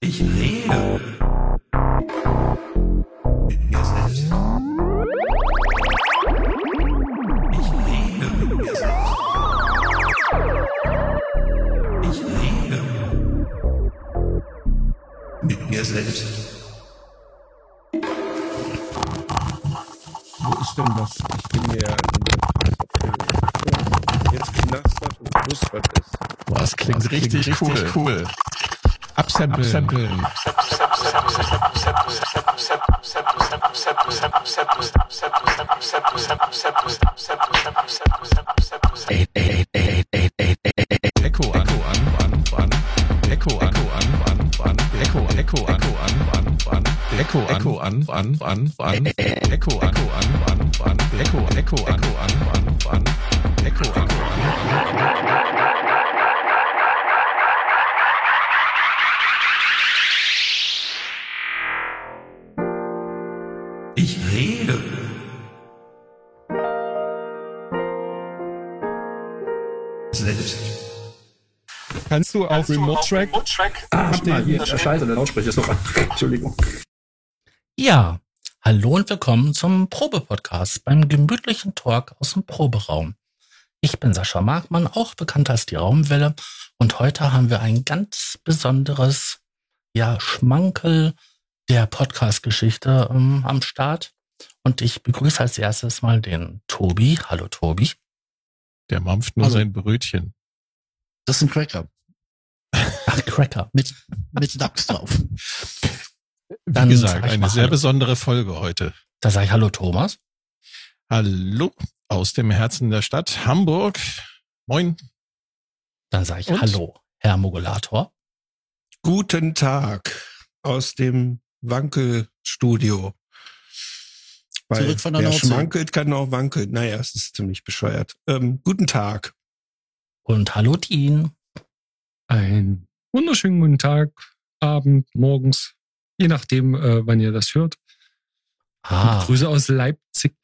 Ich rede mit mir selbst. Ich rede mit mir selbst. Ich rede mit mir selbst. Wo ist denn das? Ich bin mir ja jetzt knastert und knuspert es. Boah, das klingt, richtig, cool. cool. Absampeln. Ey, ey, ey, ey, ey, ey, Echo an, an, an. Echo an, an, an. Echo, Echo an, an, an. Echo, Echo an, an, an, an. Echo, Echo an, an, an. Echo, Echo, an, Kannst du auf Remote Track? Ah, warte mal, hier, scheiße, der Lautsprecher ist noch an. Entschuldigung. Ja, hallo und willkommen zum Probe-Podcast beim gemütlichen Talk aus dem Proberaum. Ich bin Sascha Markmann, auch bekannt als die Raumwelle, und heute haben wir ein ganz besonderes, ja, Schmankel der Podcast-Geschichte ähm, am Start. Und ich begrüße als erstes mal den Tobi. Hallo Tobi. Der mampft nur Hallo. sein Brötchen. Das sind Cracker. Ach, Cracker. Mit, mit Lachs drauf. Wie Dann gesagt, sag ich eine sehr Hallo. besondere Folge heute. Da sage ich Hallo Thomas. Hallo aus dem Herzen der Stadt Hamburg. Moin. Dann sage ich Und? Hallo, Herr Mogulator. Guten Tag aus dem Wankelstudio. Weil Zurück von der wer Nordsee. schmankelt, kann auch wankeln. Naja, es ist ziemlich bescheuert. Ähm, guten Tag. Und hallo Dean. Ein wunderschönen guten Tag, Abend, morgens, je nachdem, äh, wann ihr das hört. Ah, Grüße aus Leipzig.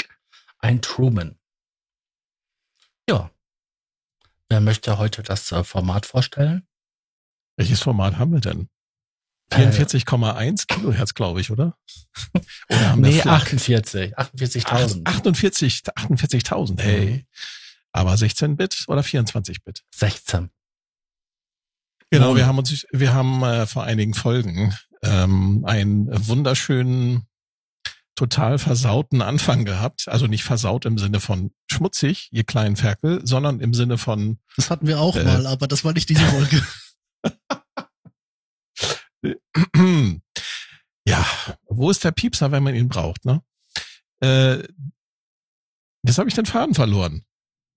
ein Truman. Ja. Wer möchte heute das äh, Format vorstellen? Welches Format haben wir denn? 44,1 Kilohertz, glaube ich, oder? Oder haben Nee, wir flach? 48. 48.000. 48, 48.000, hey. Aber 16 Bit oder 24 Bit? 16. Genau, wir haben uns, wir haben äh, vor einigen Folgen ähm, einen wunderschönen, total versauten Anfang gehabt. Also nicht versaut im Sinne von schmutzig, ihr kleinen Ferkel, sondern im Sinne von Das hatten wir auch Äh. mal, aber das war nicht diese Folge. ja, wo ist der Piepser, wenn man ihn braucht, ne? Äh, jetzt habe ich den Faden verloren.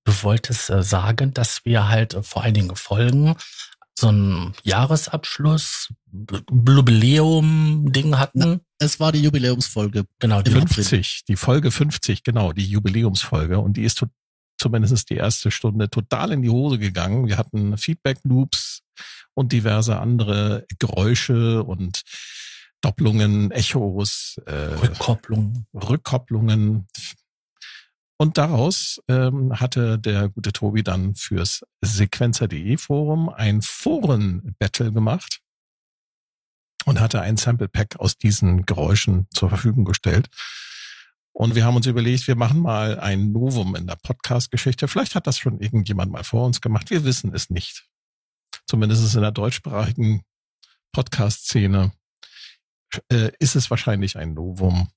Du wolltest äh, sagen, dass wir halt äh, vor einigen Folgen so ein Jahresabschluss, Jubiläum-Ding hatten. Es war die Jubiläumsfolge. Genau, die Im fünf- 50, die Folge 50, genau, die Jubiläumsfolge. Und die ist zumindest die erste Stunde total in die Hose gegangen. Wir hatten Feedback-Loops und diverse andere Geräusche und Doppelungen, Echos, äh, Rückkopplung. Rückkopplungen. Und daraus ähm, hatte der gute Tobi dann fürs Sequenzer.de Forum ein Foren-Battle gemacht und hatte ein Sample Pack aus diesen Geräuschen zur Verfügung gestellt. Und wir haben uns überlegt, wir machen mal ein Novum in der Podcast-Geschichte. Vielleicht hat das schon irgendjemand mal vor uns gemacht. Wir wissen es nicht. Zumindest in der deutschsprachigen Podcast-Szene äh, ist es wahrscheinlich ein Novum.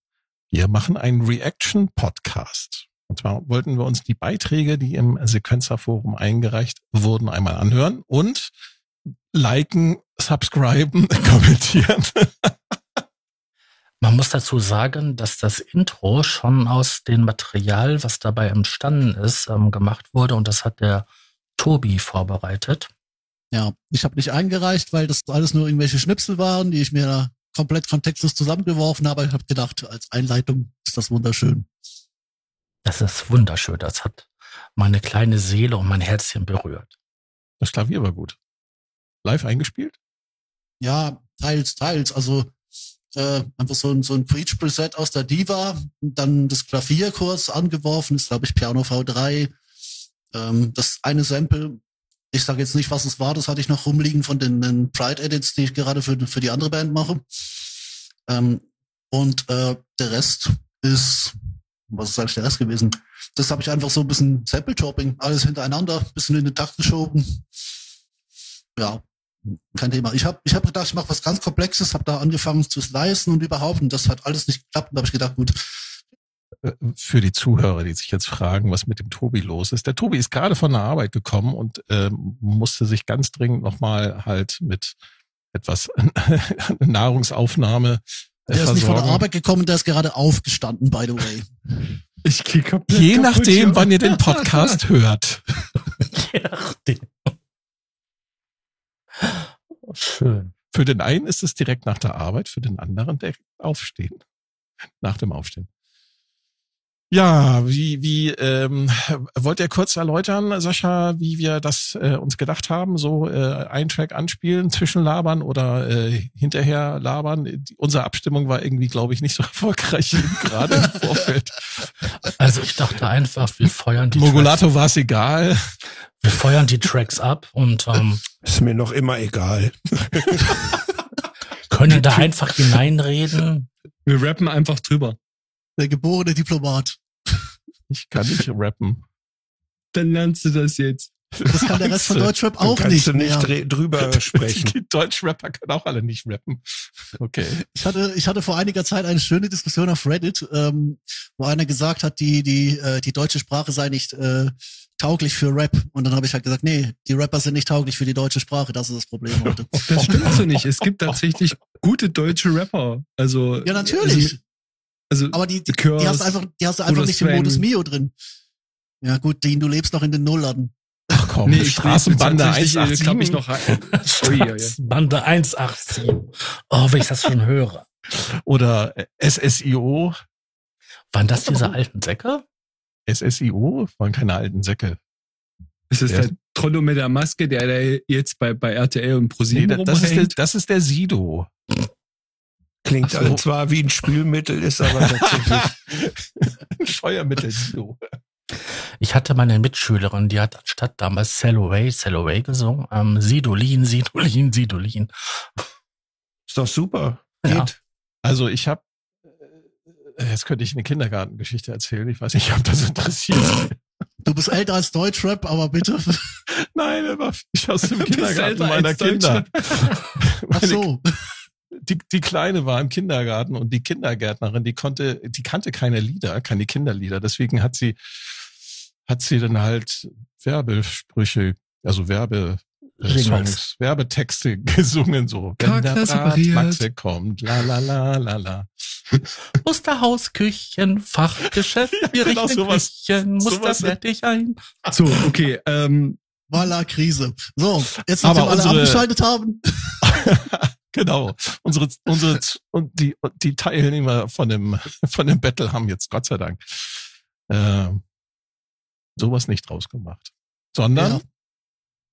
Wir machen einen Reaction-Podcast. Und zwar wollten wir uns die Beiträge, die im Sequenzer-Forum eingereicht wurden, einmal anhören und liken, subscriben, kommentieren. Man muss dazu sagen, dass das Intro schon aus dem Material, was dabei entstanden ist, ähm, gemacht wurde und das hat der Tobi vorbereitet. Ja, ich habe nicht eingereicht, weil das alles nur irgendwelche Schnipsel waren, die ich mir da komplett kontextlos zusammengeworfen habe. Ich habe gedacht, als Einleitung ist das wunderschön. Das ist wunderschön. Das hat meine kleine Seele und mein Herzchen berührt. Das Klavier war gut. Live eingespielt? Ja, teils, teils. Also äh, einfach so ein, so ein Preach-Preset aus der Diva, dann das Klavier kurz angeworfen, ist glaube ich Piano V3. Ähm, das eine Sample ich sage jetzt nicht, was es war, das hatte ich noch rumliegen von den, den Pride-Edits, die ich gerade für, für die andere Band mache. Ähm, und äh, der Rest ist, was ist eigentlich der Rest gewesen? Das habe ich einfach so ein bisschen Sample-Chopping, alles hintereinander, bisschen in den Takt geschoben. Ja, kein Thema. Ich habe ich hab gedacht, ich mache was ganz Komplexes, habe da angefangen zu slicen und überhaupt, und das hat alles nicht geklappt. Und da habe ich gedacht, gut, Äh, Für die Zuhörer, die sich jetzt fragen, was mit dem Tobi los ist. Der Tobi ist gerade von der Arbeit gekommen und ähm, musste sich ganz dringend nochmal halt mit etwas Nahrungsaufnahme der ist nicht von der versorgen. Arbeit gekommen, der ist gerade aufgestanden, by the way. Ich gehe komplett Je kaputt nachdem, wann ihr den Podcast hört. Je nachdem. Schön. Für den einen ist es direkt nach der Arbeit, für den anderen direkt aufstehen. Nach dem Aufstehen. Ja, wie, wie, ähm, wollt ihr kurz erläutern, Sascha, wie wir das äh, uns gedacht haben? So äh, ein Track anspielen, zwischenlabern oder äh, hinterher labern? Unsere Abstimmung war irgendwie, glaube ich, nicht so erfolgreich gerade im Vorfeld. Also ich dachte einfach, wir feuern die Mogulato war es egal. Tracks, wir feuern die Tracks ab und ähm, Ist mir noch immer egal. können da einfach hineinreden. Wir rappen einfach drüber. Der geborene Diplomat. Ich kann nicht rappen. Dann lernst du das jetzt. Das kann der Rest von Deutschrap auch kannst nicht. du nicht mehr. drüber sprechen. Die Deutschrapper können auch alle nicht rappen. Okay. Ich hatte, ich hatte vor einiger Zeit eine schöne Diskussion auf Reddit, ähm, wo einer gesagt hat, die, die, äh, die deutsche Sprache sei nicht äh, tauglich für Rap. Und dann habe ich halt gesagt, nee, die Rapper sind nicht tauglich für die deutsche Sprache. Das ist das Problem heute. Das stimmt so nicht. Es gibt tatsächlich gute deutsche Rapper. Also ja, natürlich. Also, also Aber die, die, Curse die hast du einfach, die hast du einfach nicht im Sven. Modus Mio drin. Ja gut, Dean, du lebst noch in den Nullern. Ach komm, nee, Straßenbande tatsächlich, äh, 187. glaub ich noch rein. Oh, ja, ja. Bande 187. Oh, wenn ich das schon höre. Oder äh, SSIO. Waren das diese alten Säcke? SSIO waren keine alten Säcke. Ist das Der- der Trollo mit der Maske, der da jetzt bei, bei RTL und Nee, ProSieben das, ist der, das ist der Sido. Klingt so. also zwar wie ein Spülmittel, ist aber tatsächlich. Ein Feuermittel Sido. Ich hatte meine Mitschülerin, die hat anstatt damals Cellaway, Cellaway gesungen, ähm, Sidolin, Sidolin, Sidolin. Ist doch super. Ja. Geht. Also ich habe, jetzt könnte ich eine Kindergartengeschichte erzählen. Ich weiß nicht, ob das interessiert. Du bist älter als Deutschrap, aber bitte. Nein, er war ich aus dem Kindergarten meiner Kinder. Ach Meine so. Die, die Kleine war im Kindergarten und die Kindergärtnerin, die konnte, die kannte keine Lieder, keine Kinderlieder. Deswegen hat sie, hat sie dann halt Werbesprüche, also Werbe, Jingles. Songs, Werbetexte gesungen, so. Wenn der separiert. Bratmaxe kommt, la la la la la. Musterhaus, Küchen, Fachgeschäft, wir Genau, richten sowas- Küchen, Muster fertig ein. So, okay. Ähm, Voila, Krise. So, jetzt nachdem alle unsere- abgeschaltet haben. genau. Unsere, unsere, und die, die Teilnehmer von dem, von dem Battle haben jetzt Gott sei Dank, äh, sowas nicht draus gemacht. Sondern, Ja.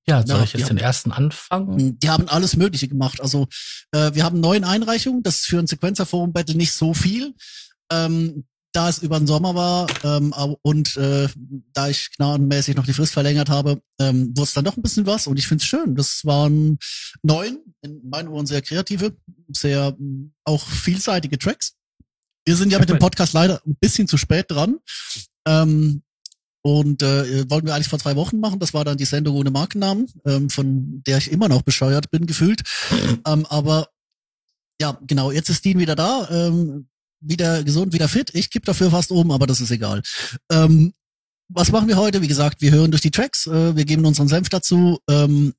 Ja, soll Ja, ich jetzt den ersten anfangen? Die haben alles Mögliche gemacht. Also äh, wir haben neun Einreichungen. Das ist für ein Sequencer-Forum Battle nicht so viel. Ähm, da es über den Sommer war ähm, und äh, da ich gnadenmäßig noch die Frist verlängert habe, ähm, wurde es dann doch ein bisschen was und ich finde es schön. Das waren neun, in meinen Ohren sehr kreative, sehr mh, auch vielseitige Tracks. Wir sind ja mit dem Podcast leider ein bisschen zu spät dran. Ähm, und äh, wollten wir eigentlich vor zwei Wochen machen. Das war dann die Sendung ohne Markennamen, ähm, von der ich immer noch bescheuert bin, gefühlt. ähm, aber ja, genau, jetzt ist Dean wieder da. Ähm, wieder gesund, wieder fit. Ich kipp dafür fast um, aber das ist egal. Ähm, was machen wir heute? Wie gesagt, wir hören durch die Tracks, äh, wir geben unseren Senf dazu. Ähm,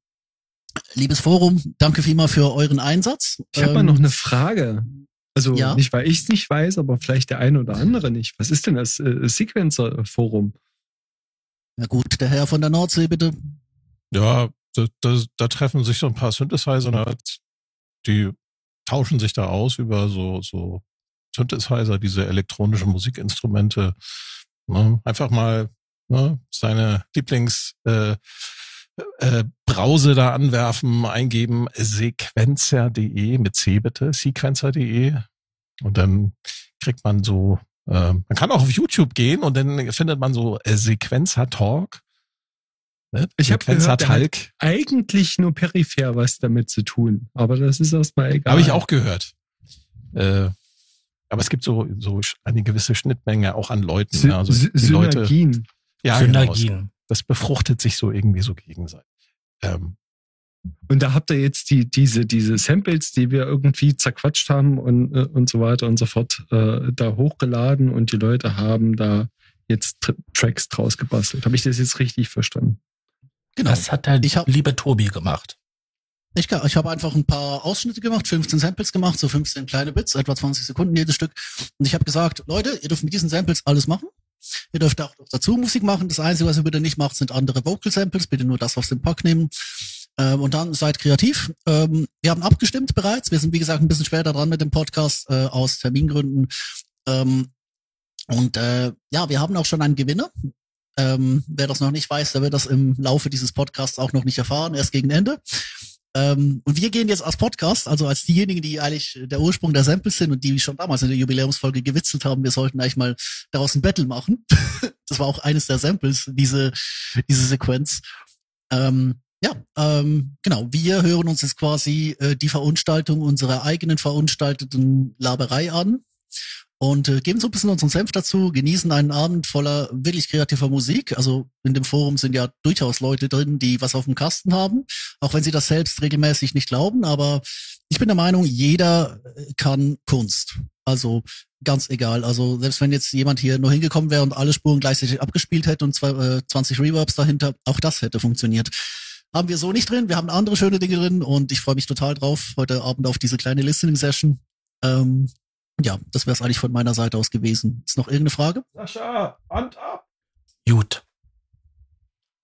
liebes Forum, danke vielmal für euren Einsatz. ich habe ähm, mal noch eine Frage. Also Ja. nicht, weil ich es nicht weiß, aber vielleicht der eine oder andere nicht. Was ist denn das äh, Sequencer-Forum? Ja gut, der Herr von der Nordsee, bitte. ja, da, da, da treffen sich so ein paar Synthesizer, die tauschen sich da aus über so, so Synthesizer, diese elektronischen Musikinstrumente. Ne? Einfach mal ne, seine Lieblings äh, äh, Brause da anwerfen, eingeben sequenzer.de mit C bitte, sequenzer.de und dann kriegt man so, äh, man kann auch auf YouTube gehen und dann findet man so äh, Sequencer Talk. Ne? Ich hab Sequenz gehört, hat. Eigentlich nur peripher was damit zu tun. Aber das ist erstmal egal. Habe ich auch gehört. Äh, aber es gibt so, so eine gewisse Schnittmenge auch an Leuten. Sy ja, also Sy die Leute, Synergien. ja, genau, Synergien. das befruchtet sich so irgendwie so gegenseitig. Ähm, Und da habt ihr jetzt die, diese, diese Samples, die wir irgendwie zerquatscht haben und, äh, und so weiter und so fort, äh, da hochgeladen und die Leute haben da jetzt Tr Tracks draus gebastelt. Habe ich das jetzt richtig verstanden? Genau. Das hat der Ich hab- liebe Tobi gemacht. Ich, ich habe einfach ein paar Ausschnitte gemacht, 15 Samples gemacht, so 15 kleine Bits, etwa 20 Sekunden jedes Stück. Und ich habe gesagt, Leute, ihr dürft mit diesen Samples alles machen. Ihr dürft auch dazu Musik machen. Das Einzige, was ihr bitte nicht macht, sind andere Vocal Samples. Bitte nur das aus dem Pack nehmen. Ähm, und dann seid kreativ. Ähm, wir haben abgestimmt bereits. Wir sind, wie gesagt, ein bisschen später dran mit dem Podcast äh, aus Termingründen. Ähm, und äh, ja, wir haben auch schon einen Gewinner. Ähm, wer das noch nicht weiß, der wird das im Laufe dieses Podcasts auch noch nicht erfahren, erst gegen Ende. Ähm, und wir gehen jetzt als Podcast, also als diejenigen, die eigentlich der Ursprung der Samples sind und die schon damals in der Jubiläumsfolge gewitzelt haben, wir sollten eigentlich mal daraus ein Battle machen. das war auch eines der Samples, diese, diese Sequenz. Ähm, ja, ähm, genau. Wir hören uns jetzt quasi äh, die Verunstaltung unserer eigenen verunstalteten Laberei an und äh, geben so ein bisschen unseren Senf dazu, genießen einen Abend voller wirklich kreativer Musik. Also in dem Forum sind ja durchaus Leute drin, die was auf dem Kasten haben, auch wenn sie das selbst regelmäßig nicht glauben. Aber ich bin der Meinung, jeder äh, kann Kunst. Also ganz egal. Also selbst wenn jetzt jemand hier nur hingekommen wäre und alle Spuren gleichzeitig abgespielt hätte und zwei, äh, 20 Reverbs dahinter, auch das hätte funktioniert. Haben wir so nicht drin. Wir haben andere schöne Dinge drin und ich freue mich total drauf heute Abend auf diese kleine Listening-Session. Ähm, ja, das wäre es eigentlich von meiner Seite aus gewesen. Ist noch irgendeine Frage? Sascha, Hand ab! Gut.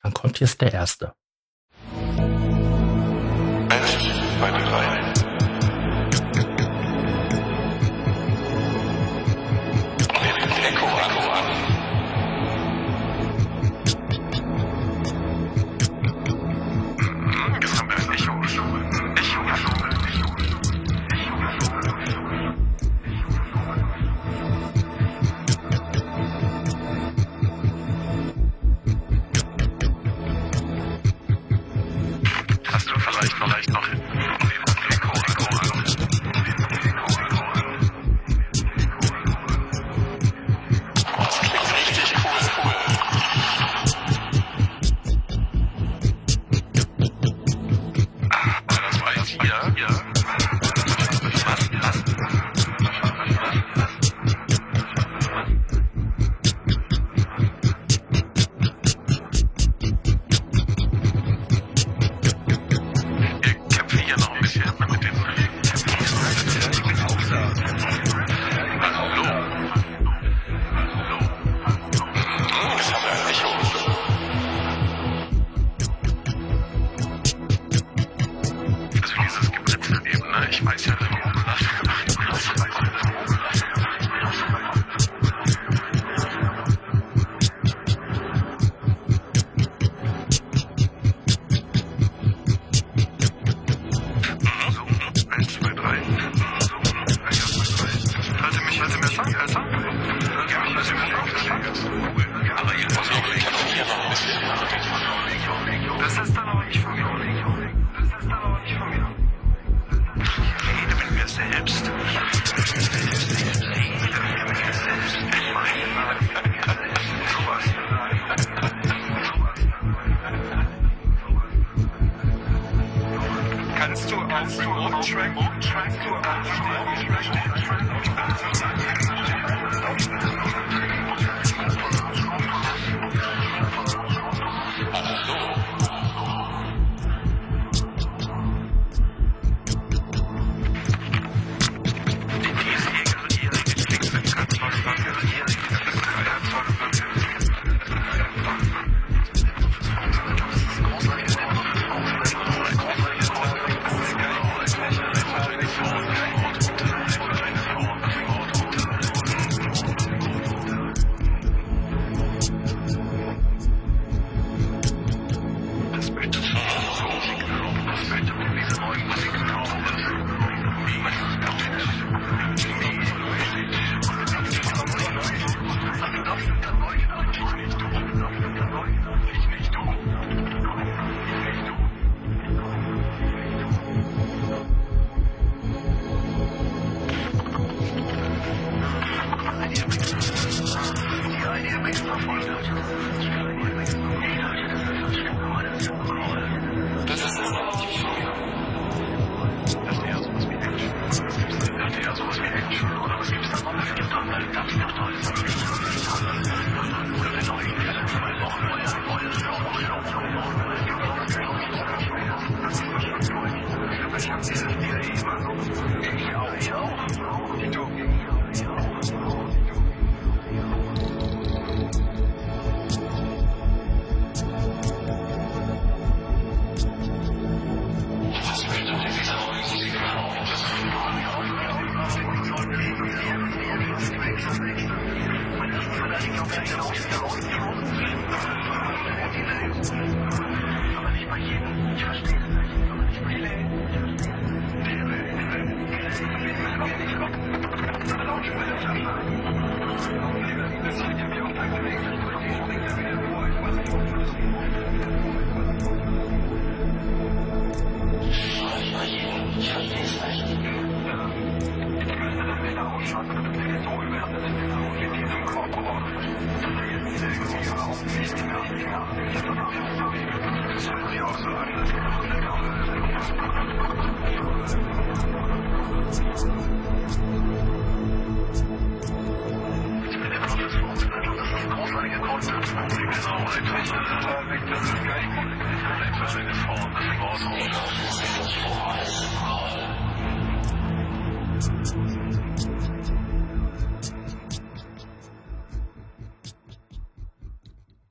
Dann kommt jetzt der erste. Eins, zwei, drei.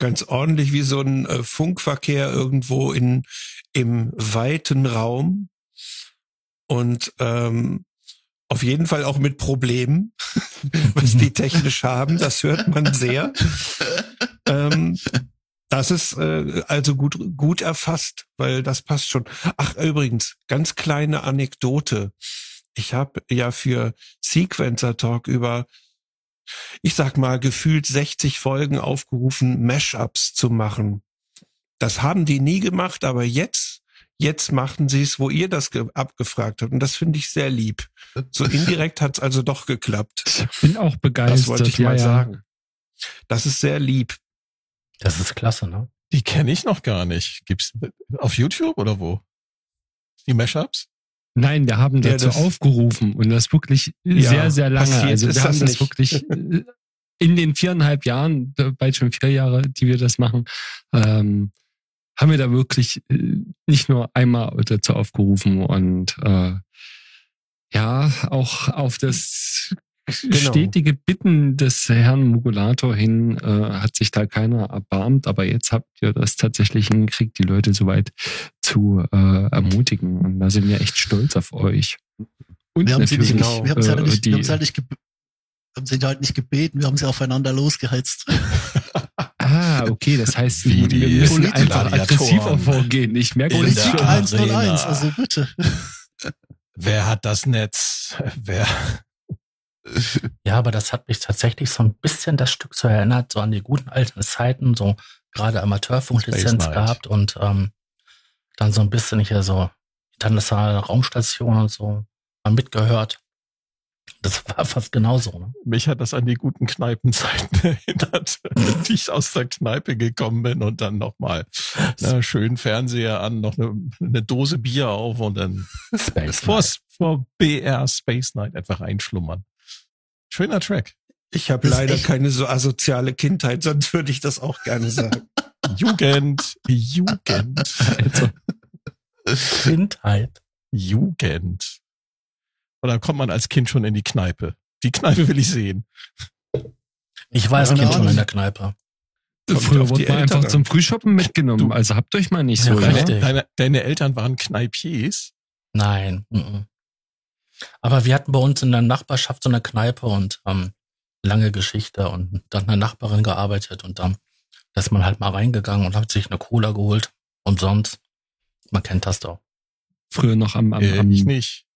Ganz ordentlich wie so ein äh, Funkverkehr irgendwo in im weiten Raum und ähm, auf jeden Fall auch mit Problemen, was die technisch haben. Das hört man sehr. ähm, das ist äh, also gut gut erfasst, weil das passt schon. Ach übrigens, ganz kleine Anekdote. Ich habe ja für Sequencer Talk über ich sag mal, gefühlt 60 Folgen aufgerufen, Mashups zu machen. Das haben die nie gemacht, aber jetzt, jetzt machten sie es, wo ihr das abgefragt habt. Und das finde ich sehr lieb. So indirekt hat es also doch geklappt. Ich bin auch begeistert. Das wollte ich ja, mal ja. sagen. Das ist sehr lieb. Das ist klasse, ne? Die kenne ich noch gar nicht. Gibt's auf YouTube oder wo? Die Mashups? Nein, wir haben Ja, dazu das- aufgerufen und das wirklich Ja, sehr, sehr lange. Also wir haben das nicht. wirklich äh, in den viereinhalb Jahren, bald schon vier Jahre, die wir das machen, ähm, haben wir da wirklich äh, nicht nur einmal dazu aufgerufen und äh, ja, auch auf das Genau. stetige Bitten des Herrn Mugulator hin äh, hat sich da keiner erbarmt, aber jetzt habt ihr das tatsächlich hingekriegt, die Leute soweit zu äh, ermutigen und da sind wir echt stolz auf euch. Und Wir haben sie nicht, natürlich, wir haben sie halt äh, nicht, wir die, haben sie halt nicht, haben sie halt nicht gebeten, wir haben sie aufeinander losgeheizt. Ah, okay, das heißt, Wie wir die müssen einfach aggressiver vorgehen. Ich merke Politik der schon. Arena. 101, also bitte. Wer hat das Netz? Wer? Ja, aber das hat mich tatsächlich so ein bisschen das Stück so erinnert, so an die guten alten Zeiten, so gerade Amateurfunklizenz gehabt und ähm, dann so ein bisschen hier so internationale Raumstation und so mal mitgehört. Das war fast genauso, ne? Mich hat das an die guten Kneipenzeiten erinnert, die ich aus der Kneipe gekommen bin und dann nochmal ne, schön Fernseher an, noch eine, eine Dose Bier auf und dann Space vor, vor BR Space Night einfach reinschlummern. Schöner Track. Ich habe leider echt- keine so asoziale Kindheit, sonst würde ich das auch gerne sagen. Jugend, Jugend, Also, Kindheit. Jugend. Oder kommt man als Kind schon in die Kneipe? Die Kneipe will ich sehen. Ich war als Kind schon in der Kneipe. Kommt früher wurde man Eltern einfach an. zum Frühshoppen mitgenommen. Du- also habt euch mal nicht so, Deine, ja? deine, deine Eltern waren Kneipiers. Nein. mhm. Aber wir hatten bei uns in der Nachbarschaft so eine Kneipe und ähm, lange Geschichte und dann eine Nachbarin gearbeitet und dann da ist man halt mal reingegangen und hat sich eine Cola geholt. Umsonst. Man kennt das doch. Früher noch am, am, Äh, am, ich nicht.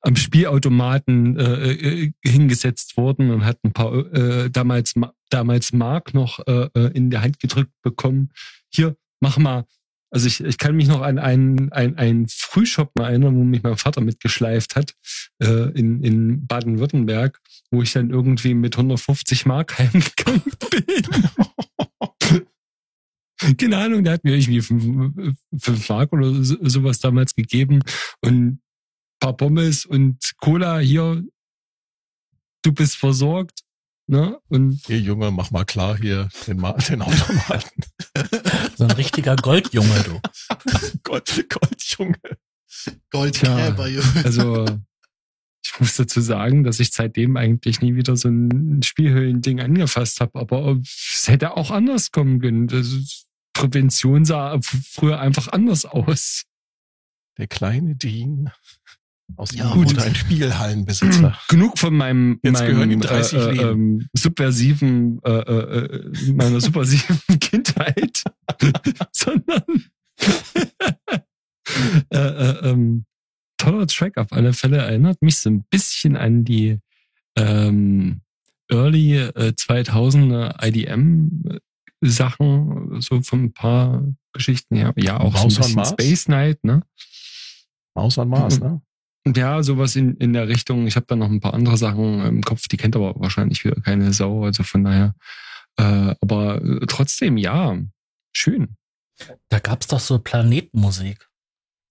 am Spielautomaten äh, äh, hingesetzt worden und hat ein paar äh, damals Ma- damals Mark noch äh, äh, in der Hand gedrückt bekommen. Hier, mach mal. Also ich, ich kann mich noch an einen, ein, einen Frühshoppen erinnern, wo mich mein Vater mitgeschleift hat äh, in, in Baden-Württemberg, wo ich dann irgendwie mit 150 Mark heimgegangen bin. Keine Ahnung, der hat mir irgendwie fünf, fünf Mark oder so, sowas damals gegeben und paar Pommes und Cola hier. Du bist versorgt. Ne? Und Hier, Junge, mach mal klar hier den, Ma den Automaten. So ein richtiger Goldjunge, du. Gott, Gott, Junge. Goldgräber, Junge. also ich muss dazu sagen, dass ich seitdem eigentlich nie wieder so ein Spielhöhlending angefasst habe. Aber es hätte auch anders kommen können. Das Prävention sah früher einfach anders aus. Der kleine Dean aus Ja, ihm wurde gut. ein Spielhallenbesitzer. Genug von meinem, Jetzt meinem gehören ihm 30 äh, äh, Leben. ähm, subversiven, äh, äh, äh, meiner subversiven Kindheit, sondern äh, äh, ähm, toller Track auf alle Fälle erinnert mich so ein bisschen an die ähm, Early äh, 2000er IDM Sachen, so von ein paar Geschichten her. Ja, auch so ein Maus bisschen? Space Knight, ne? Maus an Mars, ne? Ja, sowas in, in der Richtung. Ich habe da noch ein paar andere Sachen im Kopf, die kennt aber wahrscheinlich wieder keine Sau, also von daher. Äh, aber äh, trotzdem, ja, schön. Da gab's doch so Planetenmusik.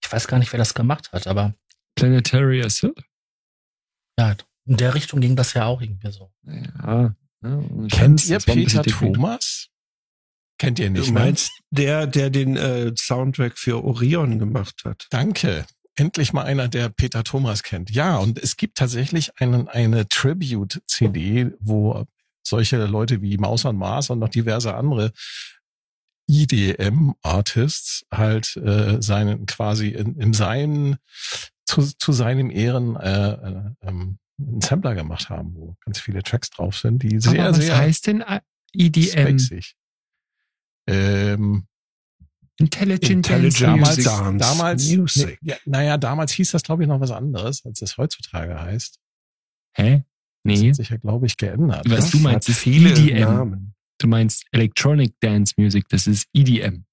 Ich weiß gar nicht, wer das gemacht hat, aber Planetary Acid. ja, in der Richtung ging das ja auch irgendwie so. Ja. ja Kennt ihr Peter. Thomas? Kennt ihr nicht, Du ne? meinst der, der den äh, Soundtrack für Orion gemacht hat? Danke. Endlich mal einer, der Peter Thomas kennt. Ja, und es gibt tatsächlich einen, eine Tribute-CD, wo solche Leute wie Maus an Mars und noch diverse andere EDM-Artists halt äh, seinen quasi in, in seinen zu, zu seinem Ehren äh, äh, ähm, einen Sampler gemacht haben, wo ganz viele Tracks drauf sind, die sehr, Aber was sehr heißt denn äh, EDM? spacig. Ähm, Intelligent, Intelligent Dance damals, Music. Dance damals, Music. Nee, ja, naja, damals hieß das, glaube ich, noch was anderes, als es heutzutage heißt. Hä? Das Nee. hat sich ja, glaube ich, geändert. Was ne? du meinst, Hat ist viele EDM. Namen. Du meinst Electronic Dance Music, das ist EDM.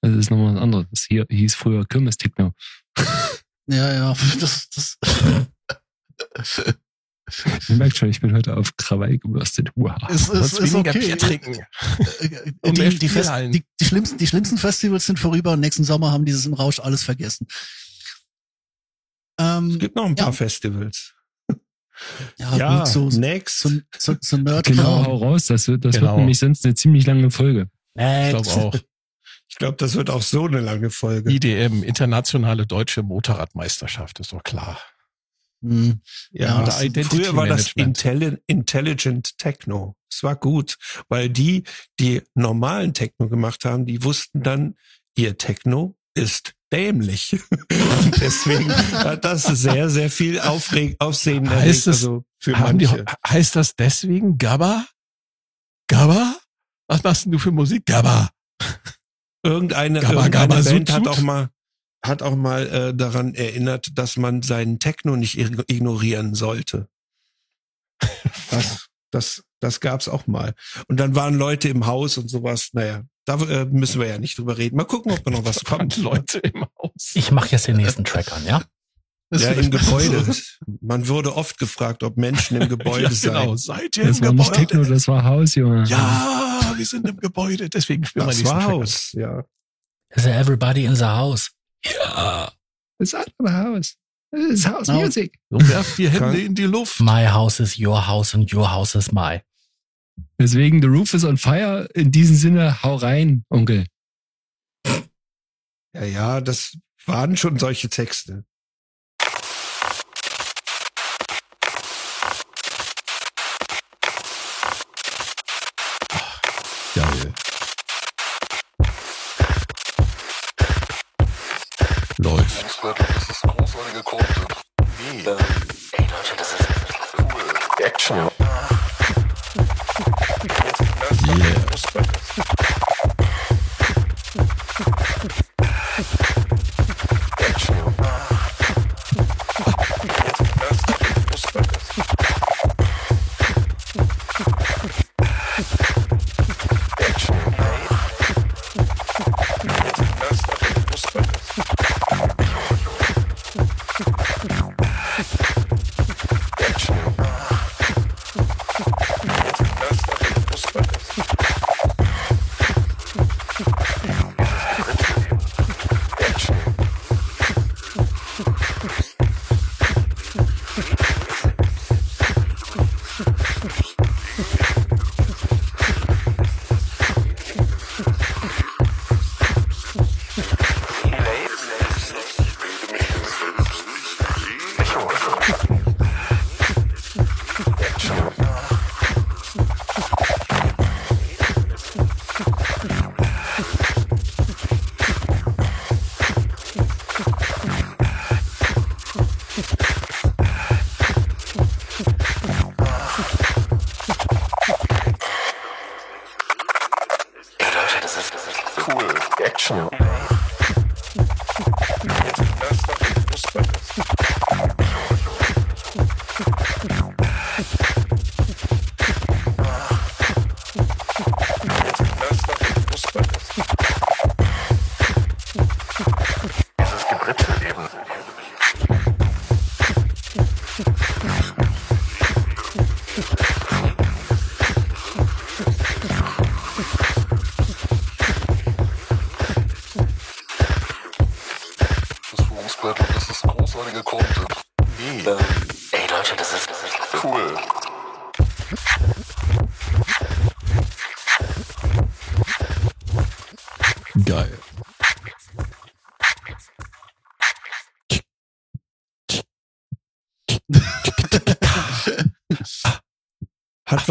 Das ist nochmal was anderes. Das hier hieß früher Kirmes Techno. Ja, ja, das, das, Ihr merkt schon, ich bin heute auf Krawall gebürstet. Wow. ist, Sonst ist, ist weniger okay. Bier trinken. Äh, Und mehr die, die, Fest, die, die, schlimmsten, die schlimmsten Festivals sind vorüber und nächsten Sommer haben dieses im Rausch alles vergessen. Es Ähm, gibt noch ein Ja. paar Festivals. ja, Ja, gut, so, next. so, so, so Nerd Genau, hau raus. Das wird, das Genau. wird nämlich sonst eine ziemlich lange Folge. Ich glaube Next. auch. Ich glaube, das wird auch so eine lange Folge. IDM, Internationale Deutsche Motorradmeisterschaft, ist doch klar. Hm. Ja, Ja, das, früher war das. Intelli Intelligent Techno. Es war gut, weil die, die normalen Techno gemacht haben, die wussten dann, ihr Techno ist dämlich. Und deswegen hat das sehr, sehr viel Aufreg Aufsehen Heißt erregt, also für Haben die, manche. heißt das deswegen Gabba? Gabba? Was machst denn du für Musik? Gabba. Irgendeine, Gabba, irgendeine Gabba, Band Sud, hat auch mal hat auch mal äh, daran erinnert, dass man seinen Techno nicht ig- ignorieren sollte. Das, das, das gab's auch mal. Und dann waren Leute im Haus und sowas. Naja, da äh, müssen wir ja nicht drüber reden. Mal gucken, ob da noch was kommt. Leute im Haus. Ich mache jetzt den nächsten Track an, ja? Ja, im Gebäude. Man wurde oft gefragt, ob Menschen im Gebäude ja, genau. seien. Seid ihr Das im war nicht Gebäude? Techno, das war Haus, Junge. Ja, wir sind im Gebäude, deswegen spielen wir Das diesen war Track. Haus, ja. Is everybody in the house? Ja. Das ist einfach Haus. Das ist House No. Music. So werft die Hände in die Luft. My house is your house and your house is my. Deswegen, The Roof is on fire. In diesem Sinne, hau rein, Onkel. Ja, ja, das waren schon solche Texte.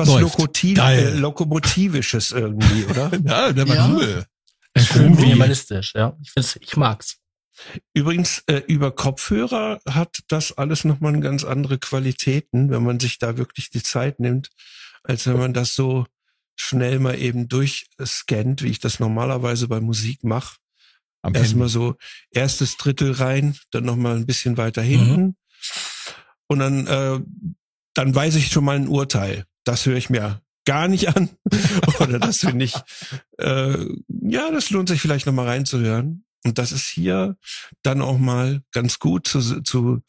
Was läuft. Lokomotiv, Geil. äh, Lokomotivisches irgendwie, oder? Ja, der war Ja. cool. Schön minimalistisch, ja. Ich find's, ich mag's. Übrigens, äh, über Kopfhörer hat das alles nochmal ganz andere Qualitäten, wenn man sich da wirklich die Zeit nimmt, als wenn man das so schnell mal eben durchscannt, wie ich das normalerweise bei Musik mache. Am Erstmal so erstes Drittel rein, dann nochmal ein bisschen weiter hinten. Und dann, äh, dann weiß ich schon mal ein Urteil. Das höre ich mir gar nicht an. Oder das finde ich, äh, ja, das lohnt sich vielleicht nochmal reinzuhören. Und das ist hier dann auch mal ganz gut zu, zu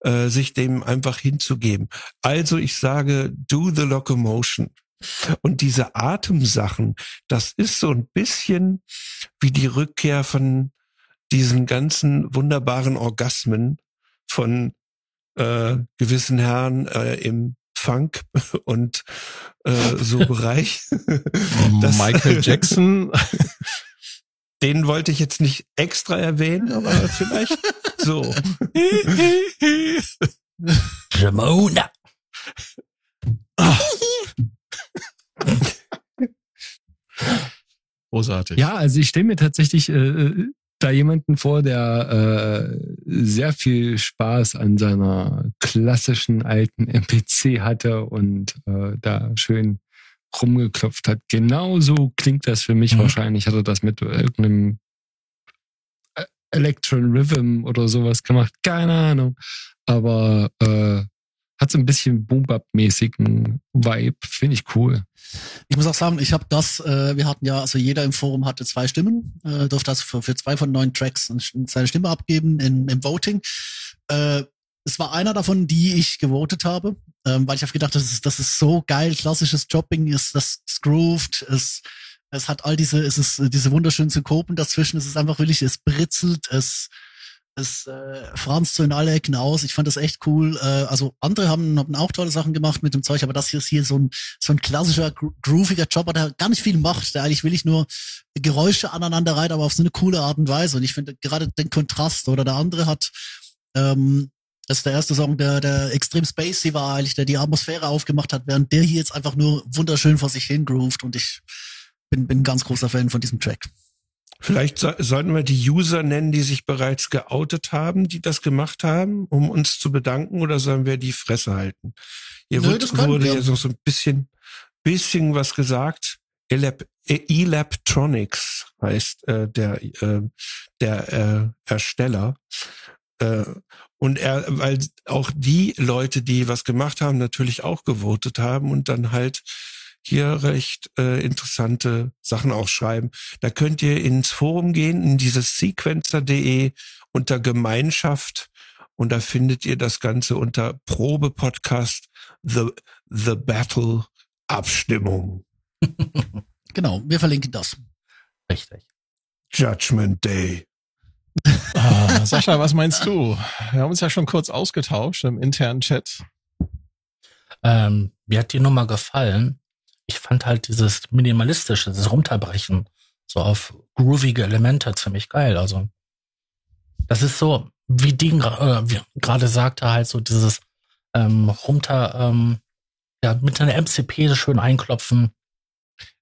äh, sich dem einfach hinzugeben. Also ich sage, do the locomotion. Und diese Atemsachen, das ist so ein bisschen wie die Rückkehr von diesen ganzen wunderbaren Orgasmen von äh, gewissen Herren äh, im Funk und äh, so Bereich. Das- Michael Jackson. Den wollte ich jetzt nicht extra erwähnen, aber vielleicht so. Ramona. Großartig. Ja, also ich stelle mir tatsächlich äh, äh, da jemanden vor, der äh, sehr viel Spaß an seiner klassischen alten MPC hatte und äh, da schön rumgeklopft hat. Genauso klingt das für mich Mhm. wahrscheinlich. Hat er das mit irgendeinem äh, Electron Rhythm oder sowas gemacht? Keine Ahnung. Aber äh, hat so ein bisschen Boom-Bap-mäßigen Vibe. Finde ich cool. Ich muss auch sagen, ich habe das, äh, wir hatten ja, also jeder im Forum hatte zwei Stimmen, äh, durfte also für, für zwei von neun Tracks seine Stimme abgeben in, im Voting. Äh, es war einer davon, die ich gewotet habe, ähm, weil ich habe gedacht, das ist, das ist so geil, klassisches Dropping, ist das grooved, es, es hat all diese, es ist diese wunderschönen Synkopen dazwischen, es ist einfach wirklich, es britzelt, es es äh, franzt so in alle Ecken aus. Ich fand das echt cool. Äh, also andere haben, haben auch tolle Sachen gemacht mit dem Zeug, aber das hier ist hier so ein so ein klassischer gro grooviger Jobber, der gar nicht viel macht. Der eigentlich will ich nur Geräusche aneinander rein, aber auf so eine coole Art und Weise. Und ich finde gerade den Kontrast oder der andere hat ähm, das ist der erste Song, der, der extrem spacey war, eigentlich, der die Atmosphäre aufgemacht hat, während der hier jetzt einfach nur wunderschön vor sich hin grooved und ich bin, bin ein ganz großer Fan von diesem Track. Vielleicht so, sollten wir die User nennen, die sich bereits geoutet haben, die das gemacht haben, um uns zu bedanken, oder sollen wir die Fresse halten? Hier Nö, können wurde ja so, so ein bisschen, bisschen was gesagt. Elab, Elaptronics heißt äh, der, äh, der äh, Ersteller. Äh, und er, weil auch die Leute, die was gemacht haben, natürlich auch gewotet haben und dann halt hier recht äh, interessante Sachen auch schreiben. Da könnt ihr ins Forum gehen, in dieses sequencer.de unter Gemeinschaft und da findet ihr das Ganze unter Probe-Podcast The, The Battle Abstimmung. Genau, wir verlinken das. Richtig. Judgment Day. Ah, Sascha, was meinst du? Wir haben uns ja schon kurz ausgetauscht im internen Chat. Ähm, mir hat die Nummer gefallen. Ich fand halt dieses minimalistische, das Runterbrechen, so auf groovige Elemente ziemlich geil. Also, das ist so, wie Dean äh, gerade sagte, halt so dieses ähm, runter, ähm, ja, mit einer MCP schön einklopfen.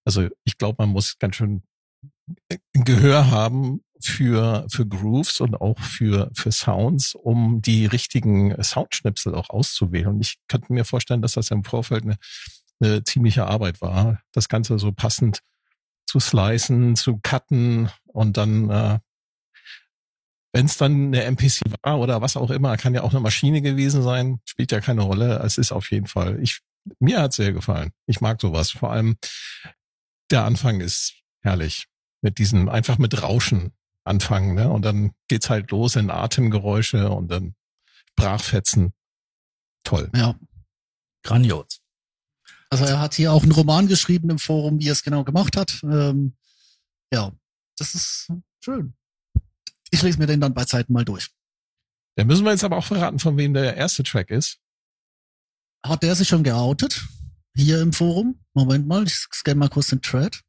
Also ich glaube, man muss ganz schön ein Gehör haben für, für Grooves und auch für, für Sounds, um die richtigen Soundschnipsel auch auszuwählen. Und ich könnte mir vorstellen, dass das im Vorfeld eine, eine ziemliche Arbeit war, das Ganze so passend zu slicen, zu cutten und dann, äh, wenn es dann eine MPC war oder was auch immer, kann ja auch eine Maschine gewesen sein, spielt ja keine Rolle. Es ist auf jeden Fall, ich, mir hat sehr gefallen. Ich mag sowas. Vor allem der Anfang ist herrlich. Mit diesem, einfach mit Rauschen anfangen, ne? Und dann geht's halt los in Atemgeräusche und dann Brachfetzen. Toll. Ja. Grandios. Also er hat hier auch einen Roman geschrieben im Forum, wie er es genau gemacht hat. Ähm, ja, das ist schön. Ich lese mir den dann bei Zeiten mal durch. Da müssen wir jetzt aber auch verraten, von wem der erste Track ist. Hat der sich schon geoutet? Hier im Forum? Moment mal, ich scanne mal kurz den Thread.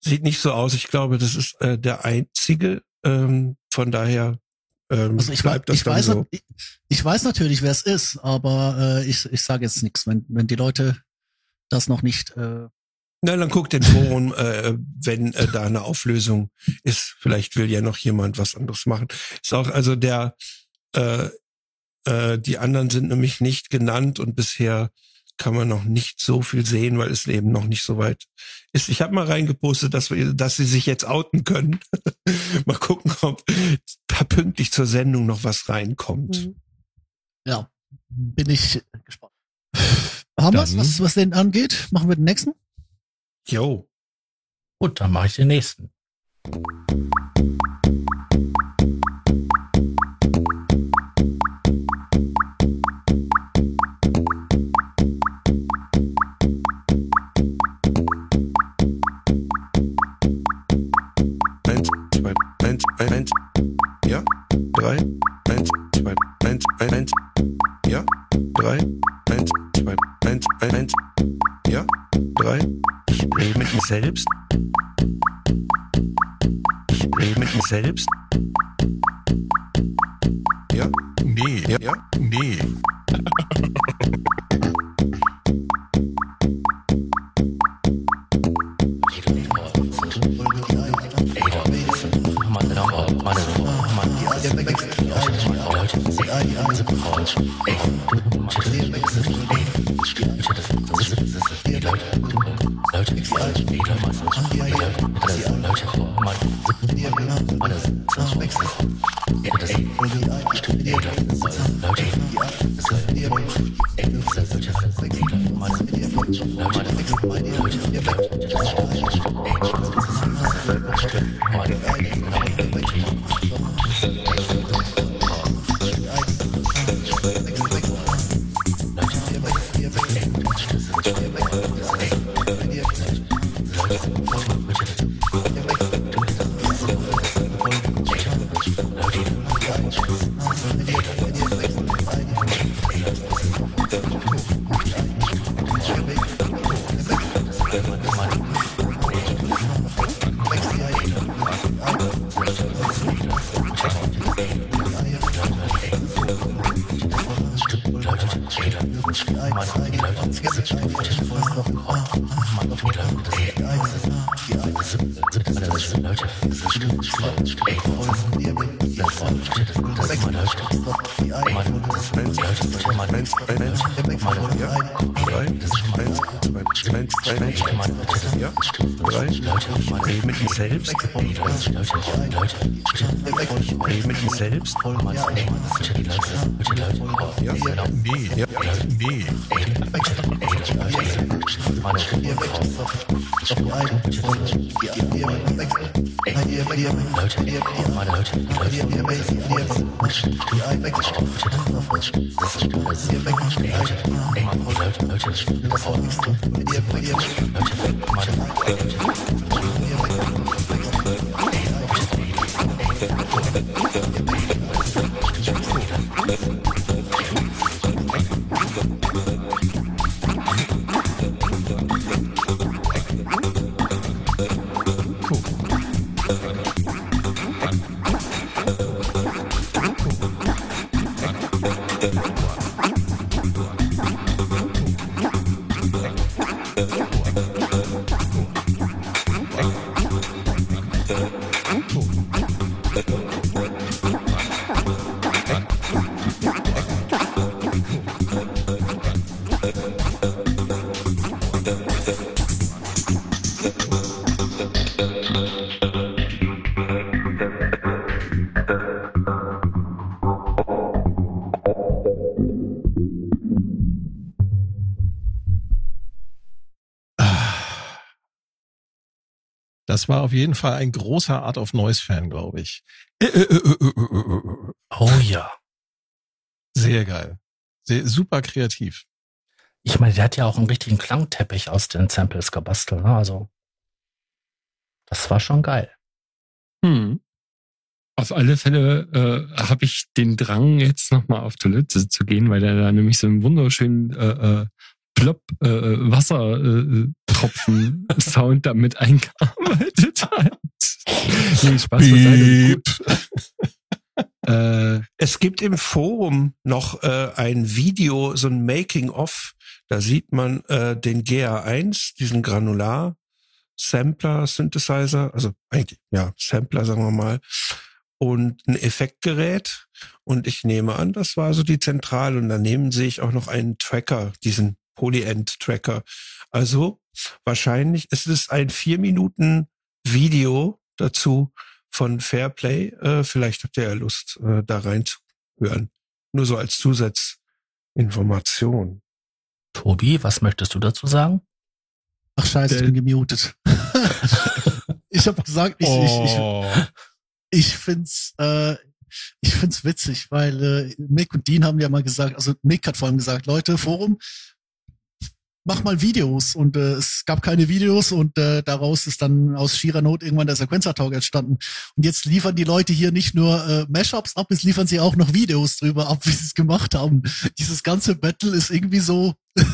Sieht nicht so aus. Ich glaube, das ist äh, der einzige. Ähm, von daher ähm, Also ich, bleibt das ich, dann weiß, so. ich, ich weiß natürlich, wer es ist, aber äh, ich, ich sage jetzt nichts. Wenn, wenn die Leute das noch nicht. Äh, Na, dann guckt den Forum, äh, wenn äh, da eine Auflösung ist. Vielleicht will ja noch jemand was anderes machen. Ist auch, also der, äh, äh, die anderen sind nämlich nicht genannt und bisher kann man noch nicht so viel sehen, weil es eben noch nicht so weit ist. Ich habe mal reingepostet, dass wir, dass sie sich jetzt outen können. mal gucken, ob da pünktlich zur Sendung noch was reinkommt. Mhm. ja, bin ich gespannt. Haben Dann- was, was den angeht? Machen wir den nächsten? Jo. Gut, dann mache ich den nächsten. Selbst. Ich rede mit mir selbst. Rede mit mir selbst. Ja. Das war auf jeden Fall ein großer Art of Noise Fan, glaube ich. Oh ja. Sehr geil. Sehr, super kreativ. Ich meine, der hat ja auch einen richtigen Klangteppich aus den Samples gebastelt. Ne? Also, das war schon geil. Hm. Auf alle Fälle äh, habe ich den Drang, jetzt nochmal auf Toilette zu gehen, weil der da nämlich so einen wunderschönen äh, äh, Plop äh, Wassertropfen Sound damit eingearbeitet hat. Nee, Spaß beiseite. Äh, Es gibt im Forum noch äh, ein Video, so ein Making-of. Da sieht man äh, den GA1, diesen Granular Sampler Synthesizer, also eigentlich, ja, Sampler, sagen wir mal, und ein Effektgerät. Und ich nehme an, das war so die Zentrale. Und daneben sehe ich auch noch einen Tracker, diesen Polyend-Tracker. Also wahrscheinlich ist es ein vier Minuten Video dazu von Fairplay. Äh, vielleicht habt ihr ja Lust, äh, da reinzuhören. Nur so als Zusatzinformation. Tobi, was möchtest du dazu sagen? Ach scheiße, ich bin gemutet. ich habe gesagt, ich, ich, ich, Oh. ich find's, äh, ich find's witzig, weil äh, Mick und Dean haben ja mal gesagt, also Mick hat vor allem gesagt, Leute, Forum, mach mal Videos und äh, es gab keine Videos und äh, daraus ist dann aus schierer Not irgendwann der Sequencer-Talk entstanden. Und jetzt liefern die Leute hier nicht nur äh, Mashups ab, jetzt liefern sie auch noch Videos drüber ab, wie sie es gemacht haben. Dieses ganze Battle ist irgendwie so,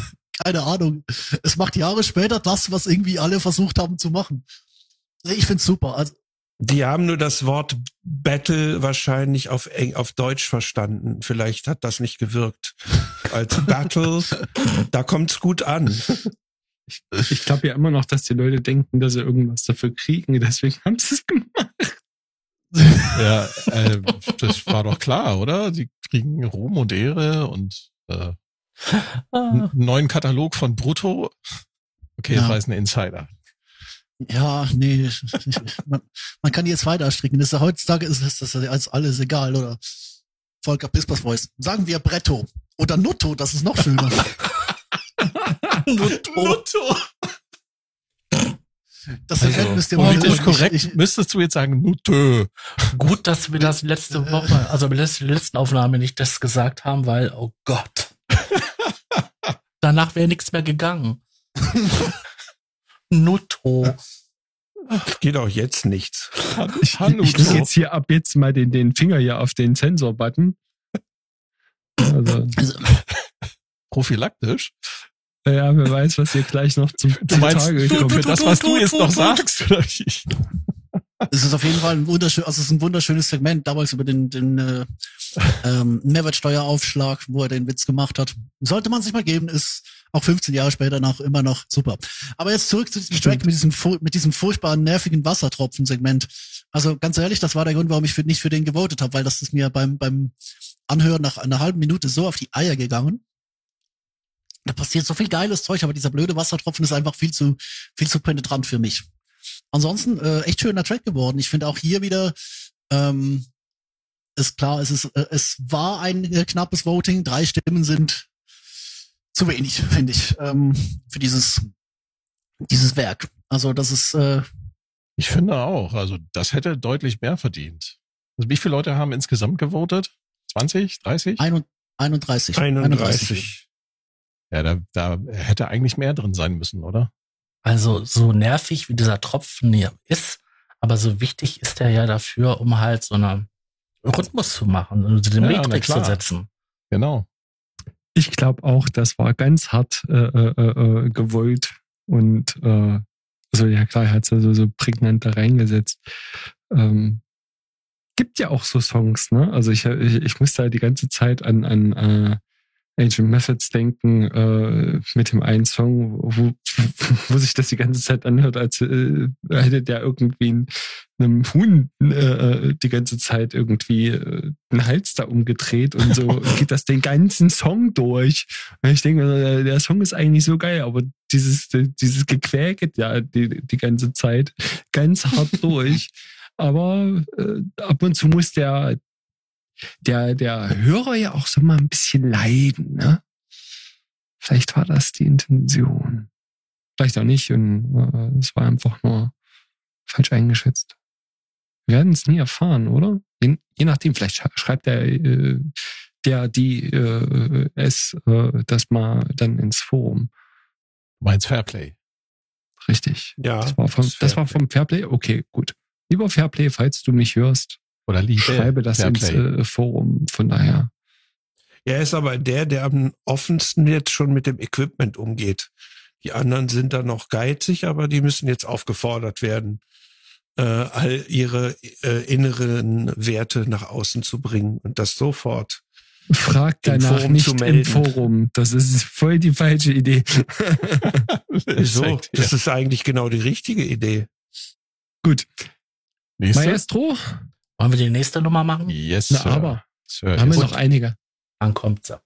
keine Ahnung. Es macht Jahre später das, was irgendwie alle versucht haben zu machen. Ich find's super. Also, Die haben nur das Wort Battle wahrscheinlich auf, Eng auf Deutsch verstanden. Vielleicht hat das nicht gewirkt. Als Battle, da kommt's gut an. ich glaube ja immer noch, dass die Leute denken, dass sie irgendwas dafür kriegen. Deswegen haben sie es gemacht. Ja, äh, das war doch klar, oder? Die kriegen Ruhm und Ehre und äh, einen neuen Katalog von Brutto. Okay, Ja. das war jetzt ein Insider. Ja, nee, ich- ich- man, man kann jetzt weiter stricken. Das ist ja heutzutage ist, ist das ja als alles egal, oder? Volker Pispers Voice. Sagen wir Bretto. Oder Nutto, das ist noch schöner. Nutto. Das Also, Event müsst ihr Politisch ich- korrekt Ich, müsstest du jetzt sagen, Nutte. Gut, dass wir das letzte Woche, also bei der letzten Aufnahme nicht das gesagt haben, weil, oh Gott. Danach wäre nichts mehr gegangen. Nutto. Geht auch jetzt nichts. Ich, Hanuto. ich drücke jetzt hier ab jetzt mal den, den Finger hier auf den Sensor-Button. Also, also, Prophylaktisch. ja, wer weiß, was hier gleich noch zum meinst, Tage für kommt. das, was du jetzt noch sagst, oder ich? Es ist auf jeden Fall ein wunderschön, also es ist ein wunderschönes Segment, damals über den, den äh, ähm, Mehrwertsteueraufschlag, wo er den Witz gemacht hat. Sollte man sich mal geben, ist auch 15 Jahre später noch immer noch super. Aber jetzt zurück zu diesem Track mit diesem, mit diesem furchtbaren, nervigen Wassertropfen-Segment. Also ganz ehrlich, das war der Grund, warum ich für, nicht für den gewotet habe, weil das ist mir beim, beim Anhören nach einer halben Minute so auf die Eier gegangen. Da passiert so viel geiles Zeug, aber dieser blöde Wassertropfen ist einfach viel zu, viel zu penetrant für mich. Ansonsten äh, echt schöner Track geworden. Ich finde auch hier wieder ähm, ist klar, es ist äh, es war ein äh, knappes Voting. Drei Stimmen sind zu wenig, finde ich, ähm, für dieses dieses Werk. Also das ist äh, Ich finde auch. Also das hätte deutlich mehr verdient. Also wie viele Leute haben insgesamt gewotet? 20, 30? ein, 31. 31. Ja, da, da hätte eigentlich mehr drin sein müssen, oder? Also so nervig wie dieser Tropfen hier ist, aber so wichtig ist er ja dafür, um halt so einen Rhythmus zu machen und den Ja, Matrix zu setzen. Genau. Ich glaube auch, das war ganz hart äh, äh, äh, gewollt und äh, also ja klar, er hat es also so prägnant da reingesetzt. Ähm, gibt ja auch so Songs, ne? Also ich, ich, ich muss da die ganze Zeit an, an Agent Methods denken, äh, mit dem einen Song, wo, wo sich das die ganze Zeit anhört, als äh, hätte der irgendwie einem Huhn äh, äh, die ganze Zeit irgendwie äh, einen Hals da umgedreht und so geht das den ganzen Song durch. Und ich denke, äh, der Song ist eigentlich so geil, aber dieses, dieses Gequäke ja die, die ganze Zeit ganz hart durch. Aber äh, ab und zu muss der, der, der Hörer ja auch so mal ein bisschen leiden, ne? Vielleicht war das die Intention. Vielleicht auch nicht und äh, es war einfach nur falsch eingeschätzt. Wir werden es nie erfahren, oder? Je, je nachdem, vielleicht sch- schreibt der, äh, der, die, äh, es, äh, das mal dann ins Forum. Du meinst Fairplay. Richtig. Ja, Das war vom, das das war vom Fairplay? Okay, gut. Lieber Fairplay, falls du mich hörst, Oder Liebe. schreibe das ins äh, Forum. Von daher. Er ist aber der, der am offensten jetzt schon mit dem Equipment umgeht. Die anderen sind da noch geizig, aber die müssen jetzt aufgefordert werden, äh, all ihre äh, inneren Werte nach außen zu bringen und das sofort. Frag Im danach Forum nicht im. Forum. Das ist voll die falsche Idee. Wieso? Das ist eigentlich genau die richtige Idee. Gut. Nächste? Maestro? Wollen wir die nächste Nummer machen? Yes, Na, Sir. aber. Sir, Haben wir yes. noch einige. Dann kommt sie.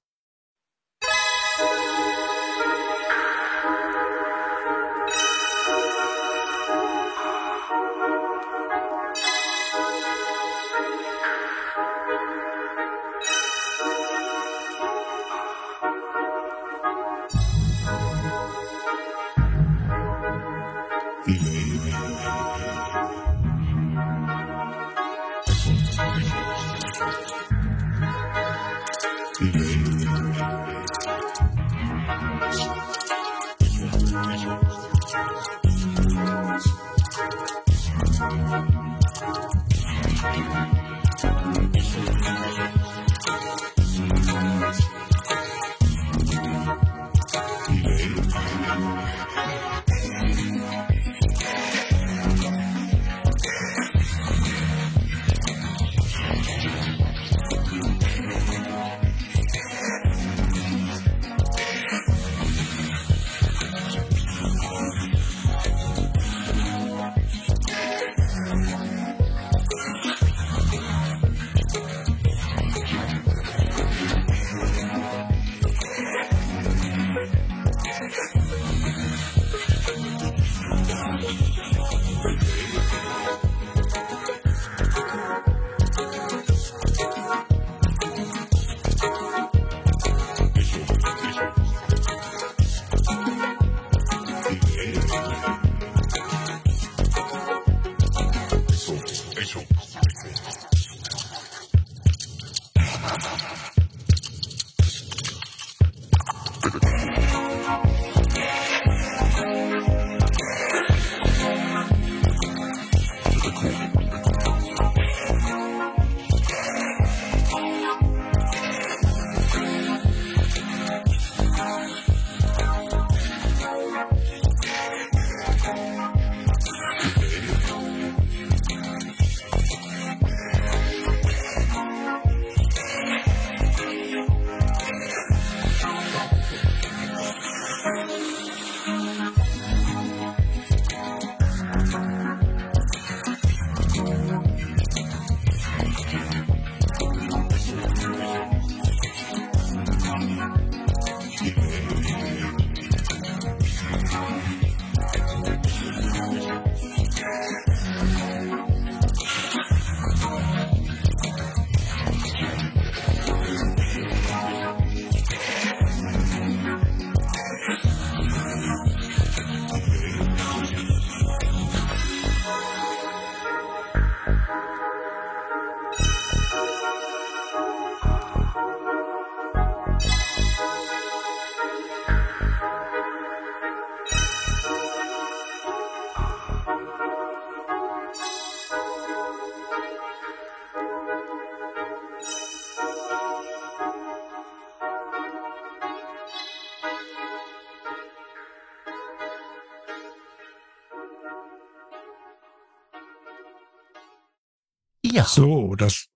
Ja. So, das,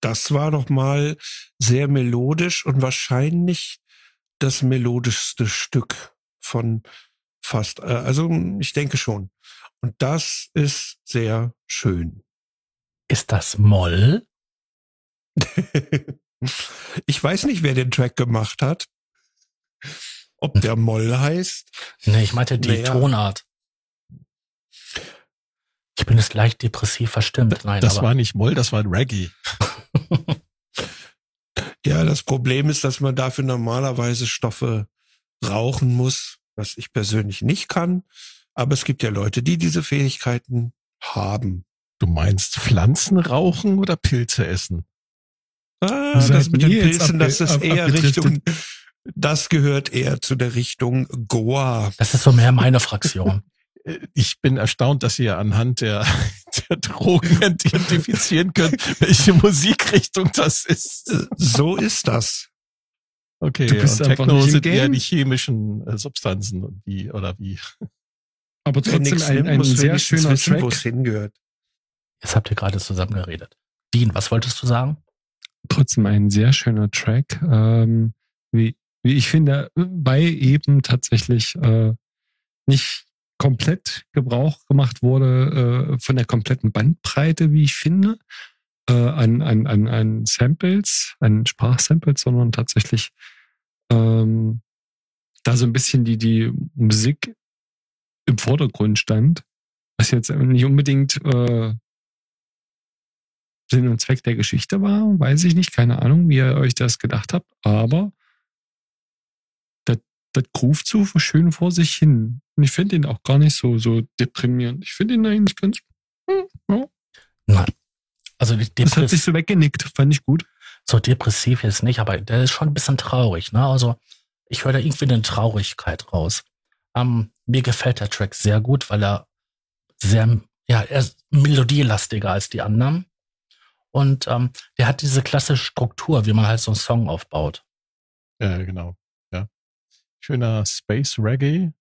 das war doch mal sehr melodisch und wahrscheinlich das melodischste Stück von fast, äh, also ich denke schon. Und das ist sehr schön. Ist das Moll? ich weiß nicht, wer den Track gemacht hat. Ob der Moll heißt. Nee, ich meinte die Naja. Tonart. Ich bin jetzt leicht depressiv verstimmt. Nein, Das aber war nicht Moll, das war Reggae. Ja, das Problem ist, dass man dafür normalerweise Stoffe rauchen muss, was ich persönlich nicht kann. Aber es gibt ja Leute, die diese Fähigkeiten haben. Du meinst Pflanzen rauchen oder Pilze essen? Ah, Seid das mit den Pilzen, das ist ab- eher? Richtung, das gehört eher zu der Richtung Goa. das ist so mehr meine Fraktion. Ich bin erstaunt, dass ihr anhand der, der Drogen identifizieren könnt, welche Musikrichtung das ist. So ist das. Okay, Du bist und einfach Techno sind eher die chemischen äh, Substanzen und wie oder wie. Aber trotzdem ein, ein sehr schöner wissen, wo Track. es hingehört. Jetzt habt ihr gerade zusammen geredet. Dean, was wolltest du sagen? Trotzdem ein sehr schöner Track. Ähm, wie, wie ich finde, bei eben tatsächlich äh, nicht komplett Gebrauch gemacht wurde äh, von der kompletten Bandbreite, wie ich finde, äh, an, an, an, an Samples, an Sprachsamples, sondern tatsächlich ähm, da so ein bisschen die, die Musik im Vordergrund stand, was jetzt nicht unbedingt äh, Sinn und Zweck der Geschichte war, weiß ich nicht, keine Ahnung, wie ihr euch das gedacht habt, aber das, groovt so schön vor sich hin. Und ich finde ihn auch gar nicht so, so deprimierend. Ich finde ihn eigentlich ganz, hm, ja. Nein. Also Das hat sich so weggenickt, fand ich gut. so depressiv jetzt nicht, aber der ist schon ein bisschen traurig. Ne? Also ich höre da irgendwie eine Traurigkeit raus. Ähm, mir gefällt der Track sehr gut, weil er sehr, ja, er ist melodielastiger als die anderen. Und ähm, der hat diese klassische Struktur, wie man halt so einen Song aufbaut. Ja, genau. Schöner Space Reggae.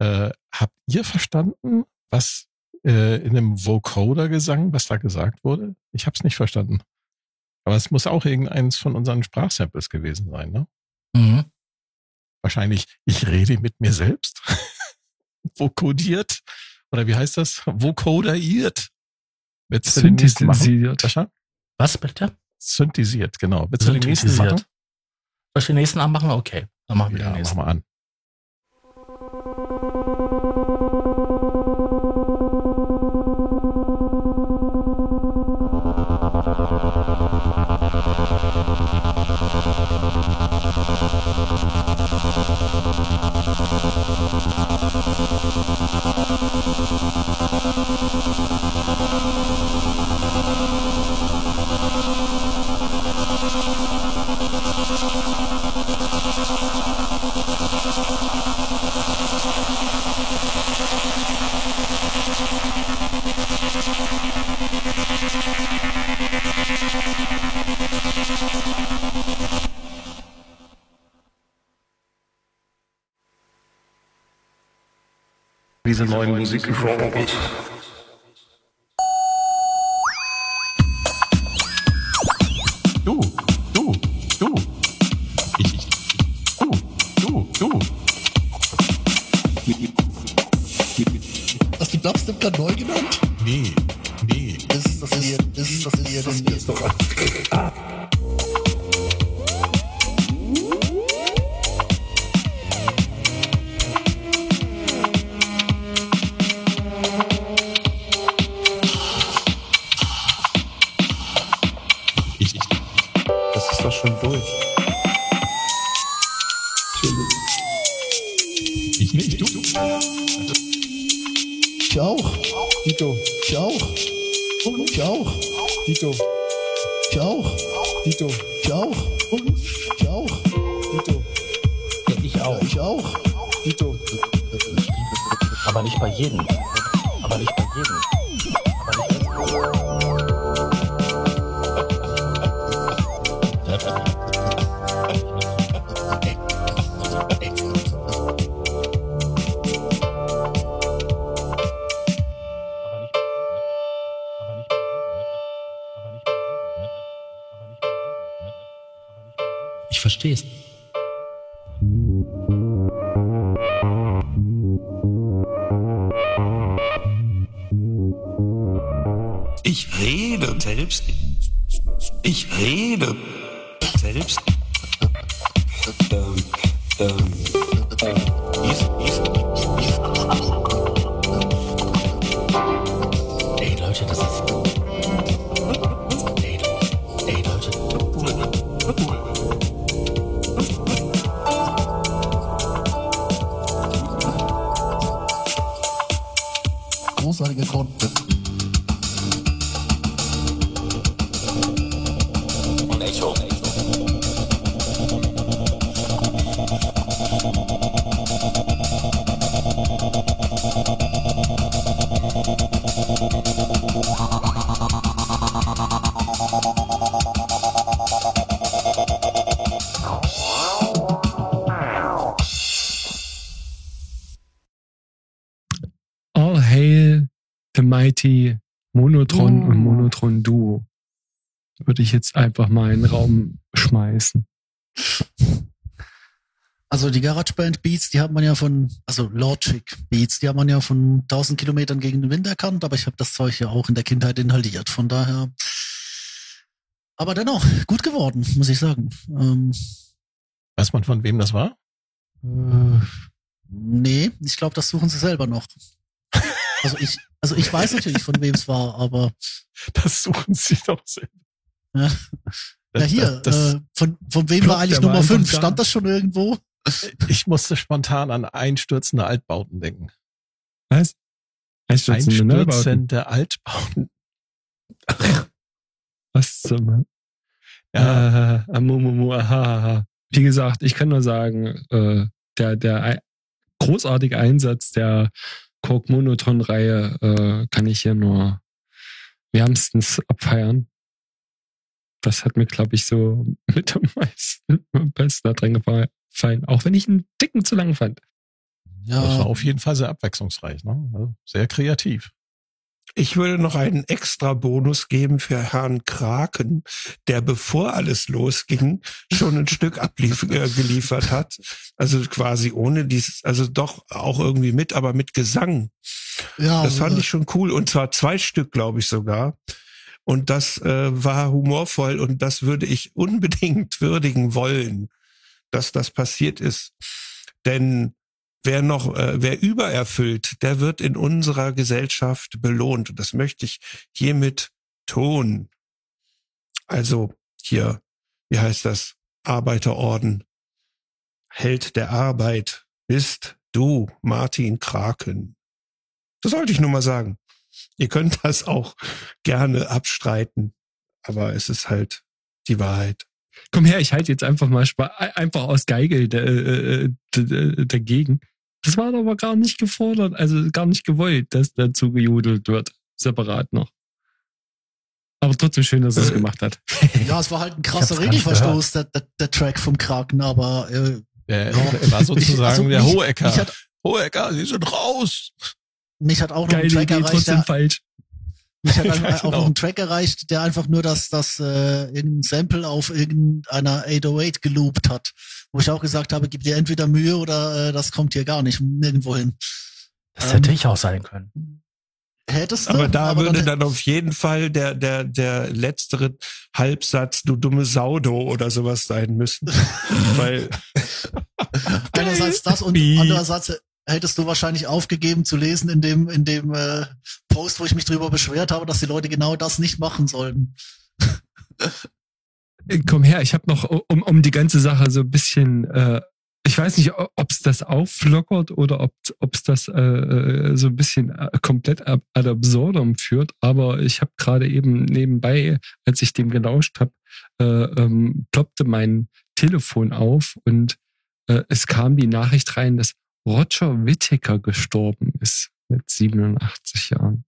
Äh, habt ihr verstanden, was äh, in dem Vocoder-Gesang, was da gesagt wurde? Ich hab's nicht verstanden. Aber es muss auch irgendeins von unseren Sprachsamples gewesen sein, ne? Mhm. Wahrscheinlich, ich rede mit mir selbst. Vokodiert. Oder wie heißt das? Vocoderiert. Willst du den nächsten machen? Synthetisiert. Sascha? Was bitte? Synthetisiert, genau. Willst du den nächsten machen? Soll ich den nächsten anmachen? Okay, dann machen wir Ja, mach mal an. Diese neuen Musikgenres. Selbst. Ich rede einfach mal in den Raum schmeißen. Also die GarageBand Beats, die hat man ja von, also Logic Beats, die hat man ja von 1000 Kilometern gegen den Wind erkannt, aber ich habe das Zeug ja auch in der Kindheit inhaliert, von daher. Aber dennoch, gut geworden, muss ich sagen. Ähm, Weiß man, von wem das war? äh, nee, ich glaube, das suchen sie selber noch. Also ich, also ich weiß natürlich, von wem es war, aber Das suchen sie doch selber. Ja. ja hier, Das, das, äh, von, von wem war eigentlich Nummer einfach 5? da. Stand das schon irgendwo? ich musste spontan an einstürzende Altbauten denken. Was? Einstürzende. Einstürzende Altbauten. Was zum Ja, Äh, ah, mu, mu, mu, aha. Wie gesagt, ich kann nur sagen, äh, der, der großartige Einsatz der Kork Monoton Reihe äh, kann ich hier nur wärmstens abfeiern. Das hat mir, glaube ich, so mit am meisten, am besten da dran gefallen. Auch wenn ich einen Dicken zu lang fand. das war Ja, auf jeden Fall sehr abwechslungsreich. Ne? Also sehr kreativ. Ich würde noch einen extra Bonus geben für Herrn Kraken, der bevor alles losging schon ein Stück ablief, äh, geliefert hat. Also quasi ohne dieses, also doch auch irgendwie mit, aber mit Gesang. ja Das fand äh, ich schon cool und zwar zwei Stück, glaube ich sogar. Und das äh, war humorvoll und das würde ich unbedingt würdigen wollen, dass das passiert ist. Denn wer noch, äh, wer übererfüllt, der wird in unserer Gesellschaft belohnt. Und das möchte ich hiermit tun. Also hier, wie heißt das? Arbeiterorden. Held der Arbeit bist du, Martin Kraken. Das sollte ich nur mal sagen. Ihr könnt das auch gerne abstreiten, aber es ist halt die Wahrheit. Komm her, ich halte jetzt einfach mal Spa einfach aus Geigel äh, d- dagegen. Das war aber gar nicht gefordert, also gar nicht gewollt, dass dazu gejudelt wird. Separat noch. Aber trotzdem schön, dass er es Äh, gemacht hat. ja, es war halt ein krasser Regelverstoß, der, der, der Track vom Kraken, aber äh, Er, Ja. er war sozusagen also der Hohecker. Hohecker, Sie sind raus. Mich hat auch noch ein Track Idee, erreicht, trotzdem der, falsch. mich hat Ja, auch genau. noch ein Track erreicht, der einfach nur das, das äh, irgendein Sample auf irgendeiner 808 geloopt hat. Wo ich auch gesagt habe, gib dir entweder Mühe oder äh, das kommt hier gar nicht nirgendwo hin. Das Ähm, hätte ich auch sein können. Hättest du, Aber da würde dann, dann auf jeden Fall der, der, der letztere Halbsatz, du dumme Saudo oder sowas sein müssen. Weil, einerseits das und andererseits hättest du wahrscheinlich aufgegeben zu lesen in dem, in dem äh, Post, wo ich mich drüber beschwert habe, dass die Leute genau das nicht machen sollten. Äh, Komm her, ich habe noch, um, um die ganze Sache so ein bisschen, äh, ich weiß nicht, ob es das auflockert oder ob es das äh, äh, so ein bisschen äh, komplett ad absurdum führt, aber ich habe gerade eben nebenbei, als ich dem gelauscht habe, äh, ähm, ploppte mein Telefon auf und es kam die Nachricht rein, dass Roger Whittaker gestorben ist mit 87 Jahren.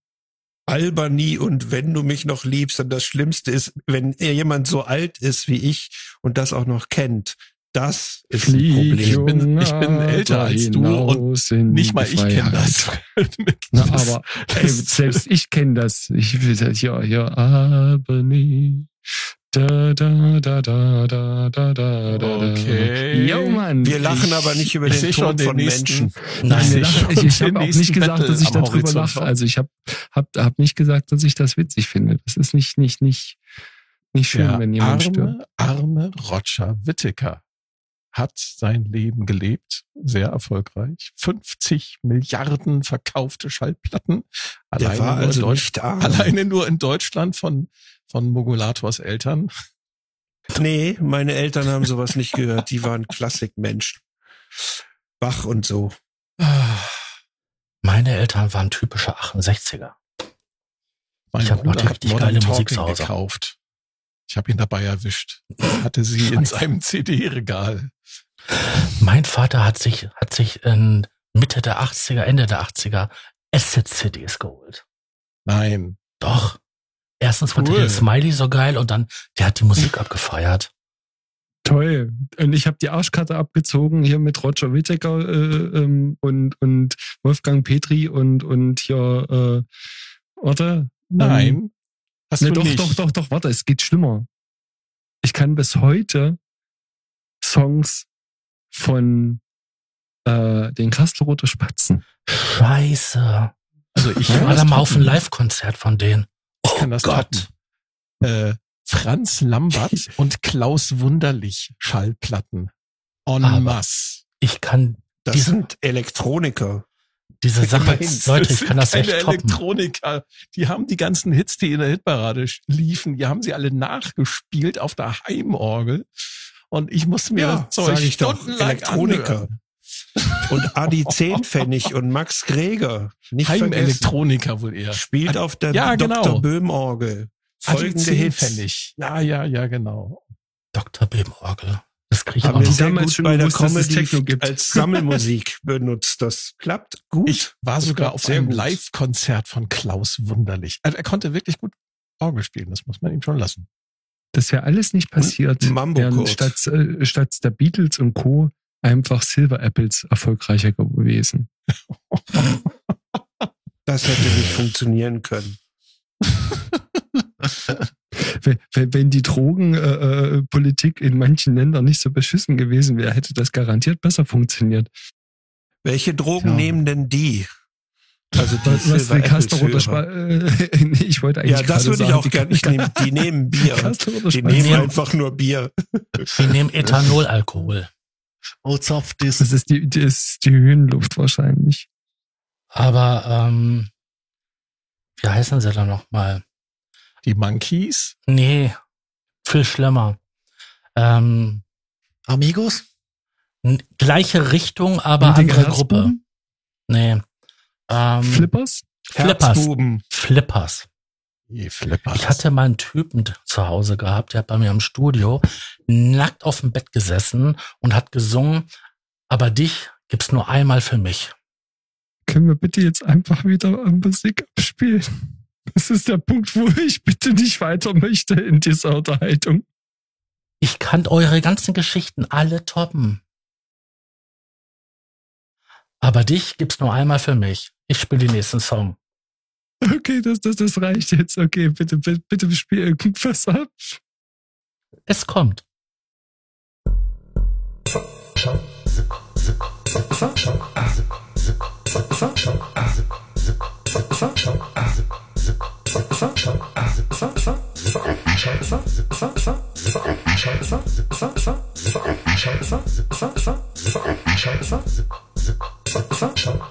Albany und wenn du mich noch liebst, und das Schlimmste ist, wenn jemand so alt ist wie ich und das auch noch kennt, das ist ein Flieg, Problem. Ich bin- ich bin älter als du in Nicht mal ich kenne das. Na, aber ey, selbst ich kenne das. Ich will ja, ja, Albany. Da, da, da, da, da, da, da, da. Okay. Jo, Mann. Wir lachen ich, aber nicht über den Tod von nächsten- Menschen. Nein, wir ich lachen, ich, ich habe auch nicht gesagt, Battle dass ich darüber lache. Also ich habe hab, hab nicht gesagt, dass ich das witzig finde. Das ist nicht, nicht, nicht, nicht schön, Der wenn jemand stirbt. arme, arme Roger Whittaker hat sein Leben gelebt, sehr erfolgreich. 50 Milliarden verkaufte Schallplatten. War nur in also Deutsch- nicht arm. alleine nur in Deutschland von, von Mogulators Eltern. Nee, meine Eltern haben sowas nicht gehört. Die waren Klassikmenschen. Bach und so. Meine Eltern waren typische 68er. Mein Ich hab noch die hat richtig Modern geile Musik Talking zu Hause. gekauft. Ich habe ihn dabei erwischt. Hatte sie in seinem CD-Regal. Mein Vater hat sich, hat sich in Mitte der 80er, Ende der 80er Acid-CDs geholt. Nein. Doch. Erstens fand er Cool. den Smiley so geil und dann, der hat die Musik abgefeiert. Toll. Und ich habe die Arschkarte abgezogen hier mit Roger Whittaker äh, ähm, und, und Wolfgang Petri und, und hier, äh, warte, Nein. hast Ne, du doch, nicht. doch, doch, doch, warte, es geht schlimmer. Ich kann bis heute Songs von äh, den Kastelroter Spatzen. Scheiße. Also ich war da mal auf einem toppen. Live-Konzert von denen. Ich das Gott. Äh, Franz Lambert und Klaus Wunderlich Schallplatten. En Aber- masse. Ich kann Das Diese- sind Elektroniker. diese Sache, meinst, Leute, ich kann das keine echt toppen. Elektroniker. Die haben die ganzen Hits, die in der Hitparade liefen, die haben sie alle nachgespielt auf der Heimorgel. Und ich musste mir das Zeug sag ich doch. stundenlang Elektroniker. anhören. Und Adi Zehnpfennig und Max Greger. Nicht. Heimelektroniker wohl eher. Spielt auf der Ja, Dr. genau. Böhm-Orgel. Adi Folgende. Zehnpfennig. Ja, ja, ja, genau. Dr. Bim-Orgel. Das kriege ich Haben auch wir damals gut schon bei der Comedy als Sammelmusik benutzt. Das klappt gut. Ich war Das sogar auf einem. Live-Konzert von Klaus Wunderlich. Also er konnte wirklich gut Orgel spielen, das muss man ihm schon lassen. Das wäre alles nicht passiert, Mambo wären statt, äh, statt der Beatles und Co. einfach Silver Apples erfolgreicher gewesen. Das hätte nicht funktionieren können. Wenn, wenn, die Drogenpolitik äh, äh, in manchen Ländern nicht so beschissen gewesen wäre, hätte das garantiert besser funktioniert. Welche Drogen Ja. nehmen denn die? Also die Was, was Silver den. Spa äh, ich wollte eigentlich Ja, das würde ich sagen, auch die- gerne. Ich nehm, die nehmen Bier. Die nehmen einfach nur Bier. Die nehmen Ethanolalkohol. Oh, Zopf, das Das ist die, das ist die Höhenluft wahrscheinlich. Aber, ähm, wie heißen sie da nochmal? Die Monkeys, Nee, viel schlimmer. Ähm, Amigos? n- gleiche Richtung, aber andere Gruppe. Nee. Ähm, Flippers? Flippers. Herzbuben. Flippers. Flippers. Ich hatte mal einen Typen zu Hause gehabt, der hat bei mir im Studio nackt auf dem Bett gesessen und hat gesungen, aber dich gibt's nur einmal für mich. Können wir bitte jetzt einfach wieder Musik abspielen? Das ist der Punkt, wo ich bitte nicht weiter möchte in dieser Unterhaltung. Ich kann eure ganzen Geschichten alle toppen. Aber dich gibt's nur einmal für mich. Ich spiele den nächsten Song. Okay, das, das, das reicht jetzt. Okay, bitte, bitte, bitte spiel irgendwas ab. Es kommt. Soundtrack.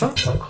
Sunshine.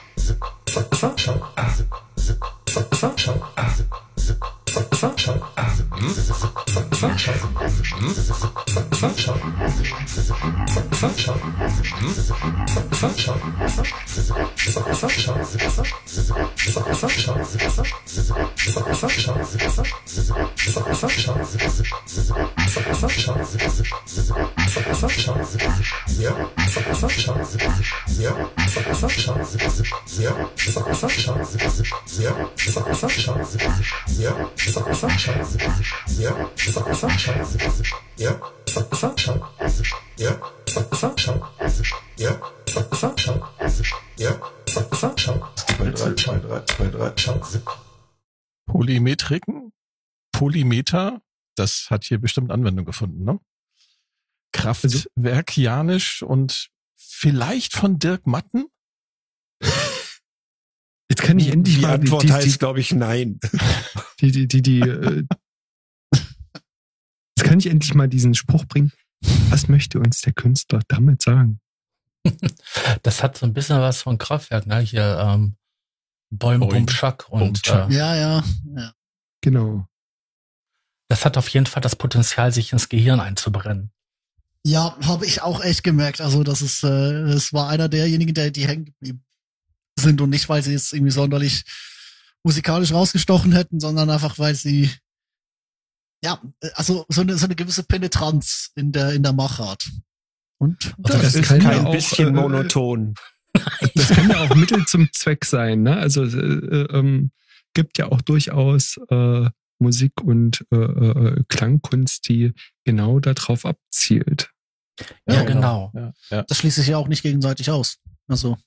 Hm? Polymetriken, Polymeter, das hat hier bestimmt Anwendung gefunden, ne? Kraftwerkianisch und vielleicht von Dirk Matten? Jetzt kann ich endlich Die mal die, Antwort die, heißt, glaube ich, nein. die, die, die, die, äh, jetzt kann ich endlich mal diesen Spruch bringen. Was möchte uns der Künstler damit sagen? Das hat so ein bisschen was von Kraftwerk, ne? Hier ähm, Bäum, Bum, Schack und Bum, Schack. äh, Ja, ja, ja. Genau. das hat auf jeden Fall das Potenzial, sich ins Gehirn einzubrennen. Ja, habe ich auch echt gemerkt. Also, das ist, äh, es war einer derjenigen, der die hängen geblieben sind und nicht, weil sie jetzt irgendwie sonderlich musikalisch rausgestochen hätten, sondern einfach, weil sie ja, also so eine so eine gewisse Penetranz in der in der Machart. Und Das, das ist kein auch, bisschen äh, monoton. Das kann ja auch Mittel zum Zweck sein. Ne? Also äh, äh, ähm, gibt ja auch durchaus äh, Musik und äh, äh, Klangkunst, die genau darauf abzielt. Ja, genau. Ja, ja. das schließt sich ja auch nicht gegenseitig aus. Also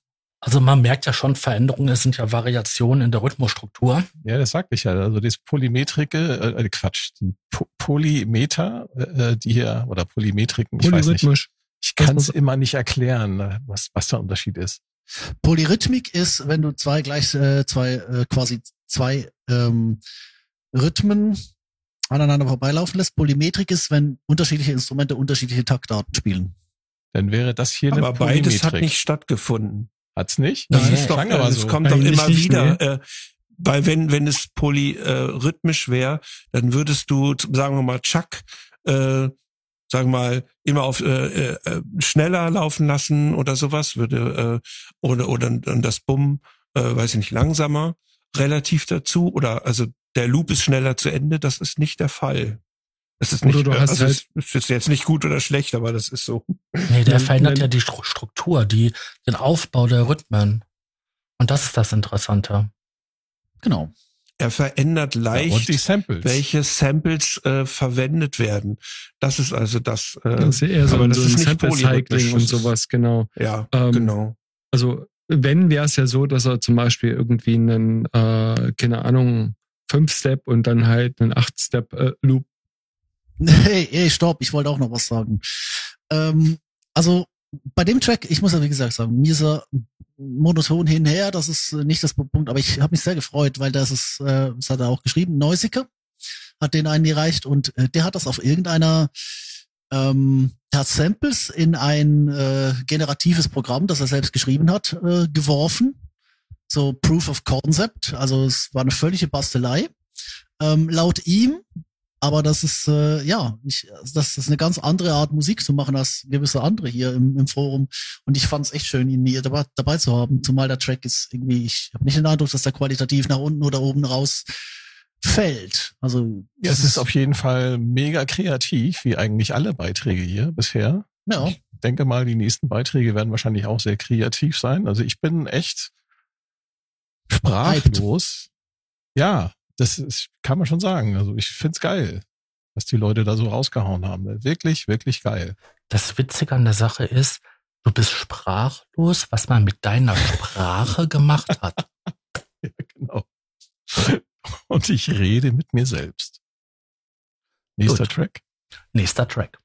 Also man merkt ja schon Veränderungen, es sind ja Variationen in der Rhythmusstruktur. ja, das sagte ich ja. Also das Polymetrike, äh, Quatsch, die po Polymeter, äh, die hier, oder Polymetriken, ich weiß nicht. Polyrhythmisch. Ich kann es immer nicht erklären, äh, was, was der Unterschied ist. Polyrhythmik ist, wenn du zwei gleich äh, zwei äh, quasi zwei ähm, Rhythmen aneinander vorbeilaufen lässt. Polymetrik ist, wenn unterschiedliche Instrumente unterschiedliche Taktarten spielen. Dann wäre das hier Aber eine beides hat Polymetrik. nicht stattgefunden. Hat's nicht? Das Nein, ist doch, das so. kommt doch Eigentlich immer nicht, wieder. Äh, weil wenn, wenn es polyrhythmisch wäre, dann würdest du, sagen wir mal, Chuck, äh, sagen wir mal, immer auf äh, äh, schneller laufen lassen oder sowas, würde äh, oder oder dann das Bumm, äh, weiß ich nicht, langsamer relativ dazu oder also der Loop ist schneller zu Ende, das ist nicht der Fall. Das ist nicht, du hast also halt- es ist jetzt nicht gut oder schlecht, aber das ist so. Nee, der Ja, verändert ja die Stru- Struktur, die, den Aufbau der Rhythmen. Und das ist das Interessante. Genau. Er verändert Ja, leicht die Samples. welche Samples äh, verwendet werden. Das ist also das. Äh, Das ist ja eher so, aber so ist ein nicht Sample polyrhythmisch, Cycling und ist- sowas, genau. ja, Ähm, genau. Also wenn wäre es ja so, dass er zum Beispiel irgendwie einen, äh, keine Ahnung, Fünf-Step und dann halt einen Acht-Step-Loop. Hey, hey, stopp, ich wollte auch noch was sagen. Ähm, also bei dem Track, ich muss ja wie gesagt sagen, mir ist er monoton hinher, das ist äh, nicht das Punkt, aber ich habe mich sehr gefreut, weil das ist, äh, das hat er auch geschrieben, Neusicker hat den eingereicht und äh, der hat das auf irgendeiner, ähm, hat Samples in ein äh, generatives Programm, das er selbst geschrieben hat, äh, geworfen. So Proof of Concept, also es war eine völlige Bastelei. Ähm, laut ihm aber das ist, äh, ja, ich, das ist eine ganz andere Art Musik zu machen als gewisse andere hier im, im Forum. Und ich fand es echt schön, ihn hier dabei, dabei zu haben. Zumal der Track ist irgendwie, ich habe nicht den Eindruck, dass der qualitativ nach unten oder oben raus fällt. Also Ja, es ist auf jeden Fall mega kreativ, wie eigentlich alle Beiträge hier bisher. ja, Ich denke mal, die nächsten Beiträge werden wahrscheinlich auch sehr kreativ sein. Also ich bin echt sprachlos. Ja, das ist, kann man schon sagen. Also ich find's geil, was die Leute da so rausgehauen haben. Wirklich, wirklich geil. Das Witzige an der Sache ist, du bist sprachlos, was man mit deiner Sprache gemacht hat. Ja, genau. Und ich rede mit mir selbst. Nächster Gut. Track. Nächster Track.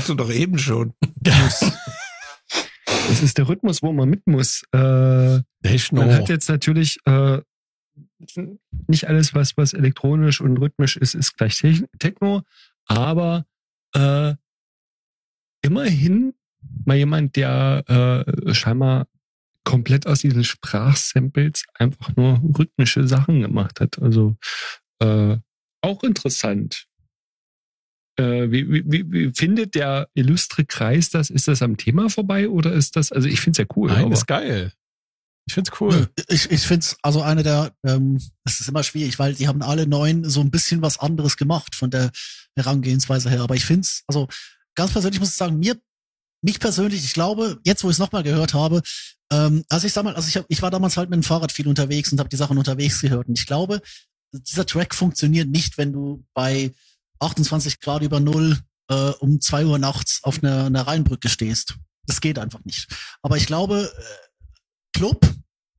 Warst du doch eben schon. Das ist der Rhythmus, wo man mit muss. Äh. Man hat jetzt natürlich äh, nicht alles, was, was elektronisch und rhythmisch ist, ist gleich Te- Techno, aber äh, immerhin mal jemand, der äh, scheinbar komplett aus diesen Sprachsamples einfach nur rhythmische Sachen gemacht hat. Also äh, auch interessant. Äh, wie, wie, wie, findet der illustre Kreis das? Ist das am Thema vorbei oder ist das, also ich finde es ja cool. Nein, aber- ist geil. Ich find's cool. Ich, ich finde es also eine der, ähm, es ist immer schwierig, weil die haben alle neun so ein bisschen was anderes gemacht von der Herangehensweise her. Aber ich finde es, also ganz persönlich muss ich sagen, mir, mich persönlich, ich glaube, jetzt wo ich es nochmal gehört habe, ähm, also ich sag mal, also ich, hab, ich war damals halt mit dem Fahrrad viel unterwegs und habe die Sachen unterwegs gehört. Und ich glaube, dieser Track funktioniert nicht, wenn du bei 28 Grad über Null äh, um zwei Uhr nachts auf einer, einer Rheinbrücke stehst. Das geht einfach nicht. Aber ich glaube, äh, Club,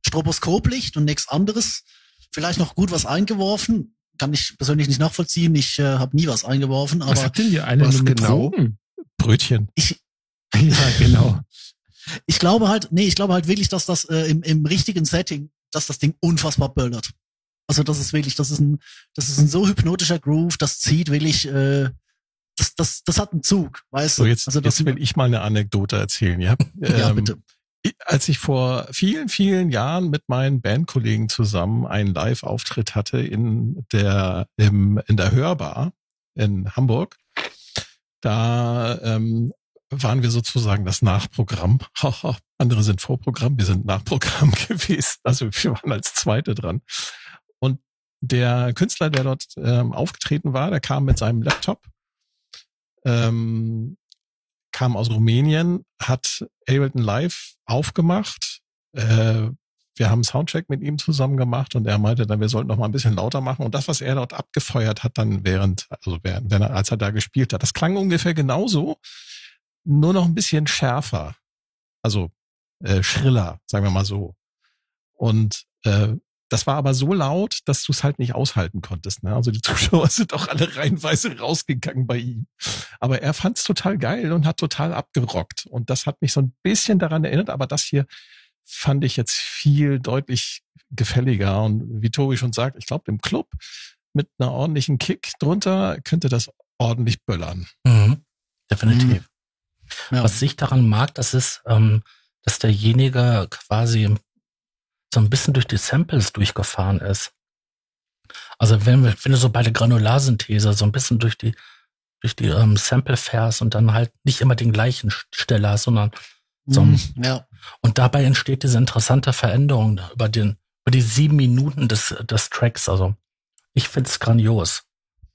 Stroboskoplicht und nichts anderes. Vielleicht noch gut was eingeworfen. Kann ich persönlich nicht nachvollziehen. Ich äh, habe nie was eingeworfen, Was aber habt denn ihr alle was genau? Drogen? Brötchen. ich, Ja, genau. ich glaube halt, nee, ich glaube halt wirklich, dass das äh, im, im richtigen Setting, dass das Ding unfassbar böllert. Also das ist wirklich, das ist ein, das ist ein so hypnotischer Groove, das zieht wirklich, äh, das, das, das hat einen Zug, weißt So, du? jetzt, also das, jetzt will ich mal eine Anekdote erzählen. Ja, ja, Ähm, bitte. Als ich vor vielen, vielen Jahren mit meinen Bandkollegen zusammen einen Live-Auftritt hatte in der, im, in der Hörbar in Hamburg, da ähm, waren wir sozusagen das Nachprogramm. Andere sind Vorprogramm, wir sind Nachprogramm gewesen. Also wir waren als Zweite dran. Der Künstler, der dort ähm, aufgetreten war, der kam mit seinem Laptop, ähm, kam aus Rumänien, hat Ableton Live aufgemacht. Äh, wir haben Soundcheck mit ihm zusammen gemacht und er meinte dann, wir sollten noch mal ein bisschen lauter machen. Und das, was er dort abgefeuert hat, dann während, also während, wenn er, als er da gespielt hat, das klang ungefähr genauso, nur noch ein bisschen schärfer. Also äh, schriller, sagen wir mal so. Und äh, das war aber so laut, dass du es halt nicht aushalten konntest. Ne? Also die Zuschauer sind auch alle reihenweise rausgegangen bei ihm. Aber er fand es total geil und hat total abgerockt. Und das hat mich so ein bisschen daran erinnert. Aber das hier fand ich jetzt viel deutlich gefälliger. Und wie Tobi schon sagt, ich glaube, im Club mit einer ordentlichen Kick drunter könnte das ordentlich böllern. Mhm. Definitiv. Ja. Was ich daran mag, das ist, ähm, dass derjenige quasi so ein bisschen durch die Samples durchgefahren ist. Also wenn, wenn du so bei der Granularsynthese so ein bisschen durch die durch die ähm, Sample fährst und dann halt nicht immer den gleichen Stelle hast, sondern so Mhm, ja. und dabei entsteht diese interessante Veränderung über den über die sieben Minuten des des Tracks. Also ich find's grandios.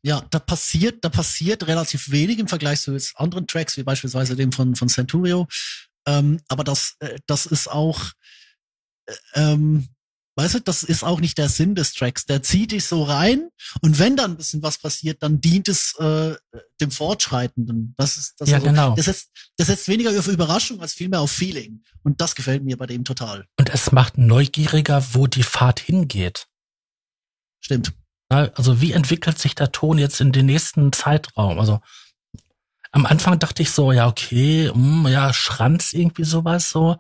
Ja, da passiert, da passiert relativ wenig im Vergleich zu anderen Tracks, wie beispielsweise dem von, von Centurio. Ähm, aber das, äh, das ist auch, ähm, weißt du, das ist auch nicht der Sinn des Tracks. Der zieht dich so rein und wenn dann ein bisschen was passiert, dann dient es äh, dem Fortschreitenden. Das ist, das Ja, also, genau. Das setzt, das setzt weniger auf Überraschung als vielmehr auf Feeling. Und das gefällt mir bei dem total. Und es macht neugieriger, wo die Fahrt hingeht. Stimmt. Also wie entwickelt sich der Ton jetzt in den nächsten Zeitraum? Also am Anfang dachte ich so, ja, okay, hm, ja, Schranz irgendwie sowas so.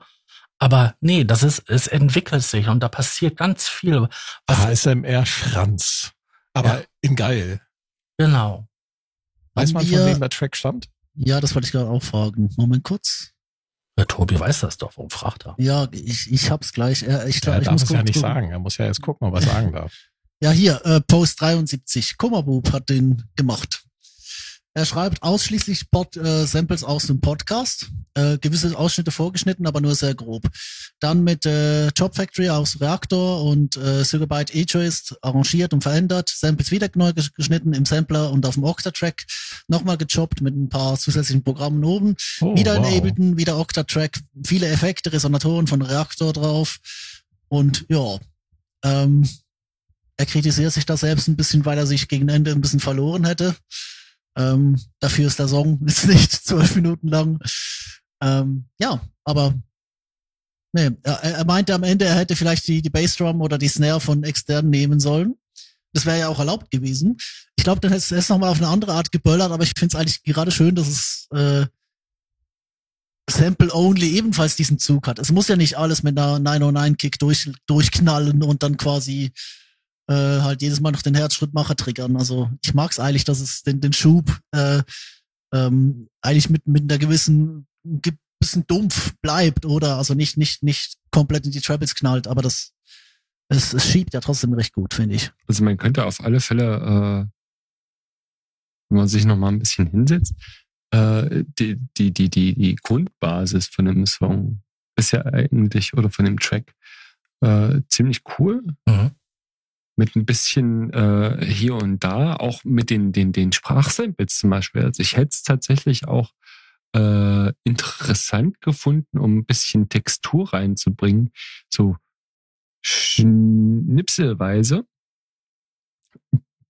Aber nee, das ist, es entwickelt sich und da passiert ganz viel. ASMR-Schranz. Aber Ja. in geil. genau. Weiß man, von wir- wem der Track stammt? Ja, das wollte ich gerade auch fragen. Moment kurz. Der Tobi weiß das doch, warum fragt er? Ja, ich, ich hab's gleich. Äh, Ich, glaub, Er ich darf muss es ja nicht gucken. sagen. Er muss ja jetzt gucken, ob er sagen darf. Ja, hier, äh, Post 73. Kummerbub hat den gemacht. Er schreibt ausschließlich Pod, äh, Samples aus dem Podcast, äh, gewisse Ausschnitte vorgeschnitten, aber nur sehr grob. Dann mit äh, Job Factory aus Reaktor und äh, Sugarbyte E-Joist arrangiert und verändert, Samples wieder neu ges- geschnitten im Sampler und auf dem Octa-Track, nochmal gechoppt mit ein paar zusätzlichen Programmen oben, Oh, wieder wow. in Ableton, wieder Octa-Track, viele Effekte, Resonatoren von Reaktor drauf und ja, ähm, er kritisiert sich da selbst ein bisschen, weil er sich gegen Ende ein bisschen verloren hätte. Ähm, dafür ist der Song jetzt nicht zwölf Minuten lang. Ähm, ja, aber nee, er, er meinte am Ende, er hätte vielleicht die, die Bassdrum oder die Snare von extern nehmen sollen. Das wäre ja auch erlaubt gewesen. Ich glaube, dann hättest du es nochmal auf eine andere Art geböllert, aber ich finde es eigentlich gerade schön, dass es äh, Sample Only ebenfalls diesen Zug hat. Es muss ja nicht alles mit einer 909-Kick durch, durchknallen und dann quasi äh, halt jedes Mal noch den Herzschrittmacher triggern. Also ich mag es eigentlich, dass es den, den Schub äh, ähm, eigentlich mit, mit einer gewissen ge- bisschen dumpf bleibt oder also nicht, nicht, nicht komplett in die Trebles knallt, aber das es, es schiebt ja trotzdem recht gut, finde ich. Also man könnte auf alle Fälle, äh, wenn man sich noch mal ein bisschen hinsetzt, äh, die, die, die, die, die Grundbasis von dem Song ist ja eigentlich, oder von dem Track, äh, ziemlich cool. Mhm. Mit ein bisschen äh, hier und da, auch mit den, den, den Sprachsamples zum Beispiel. Also ich hätte es tatsächlich auch äh, interessant gefunden, um ein bisschen Textur reinzubringen. So schnipselweise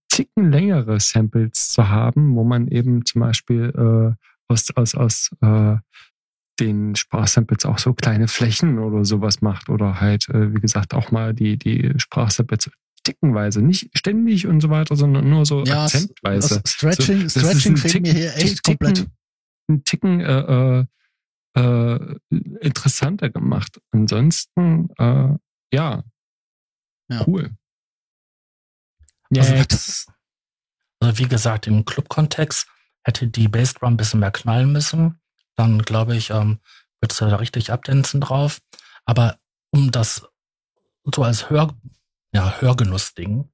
Ticken längere Samples zu haben, wo man eben zum Beispiel äh, aus, aus, aus äh, den Sprachsamples auch so kleine Flächen oder sowas macht oder halt, äh, wie gesagt, auch mal die, die Sprachsamples tickenweise, nicht ständig und so weiter, sondern nur so Ja, akzentweise. das Stretching, So, Stretching ein fehlt mir hier echt Ticken, komplett. Ein Ticken äh, äh, äh, interessanter gemacht. Ansonsten, äh, ja, Ja. cool. Also, das, Also wie gesagt, im Club-Kontext hätte die Bassdrum ein bisschen mehr knallen müssen. Dann glaube ich, ähm, würdest du da richtig abdancen drauf. Aber um das so als Hör, ja, Hörgenuss-Ding,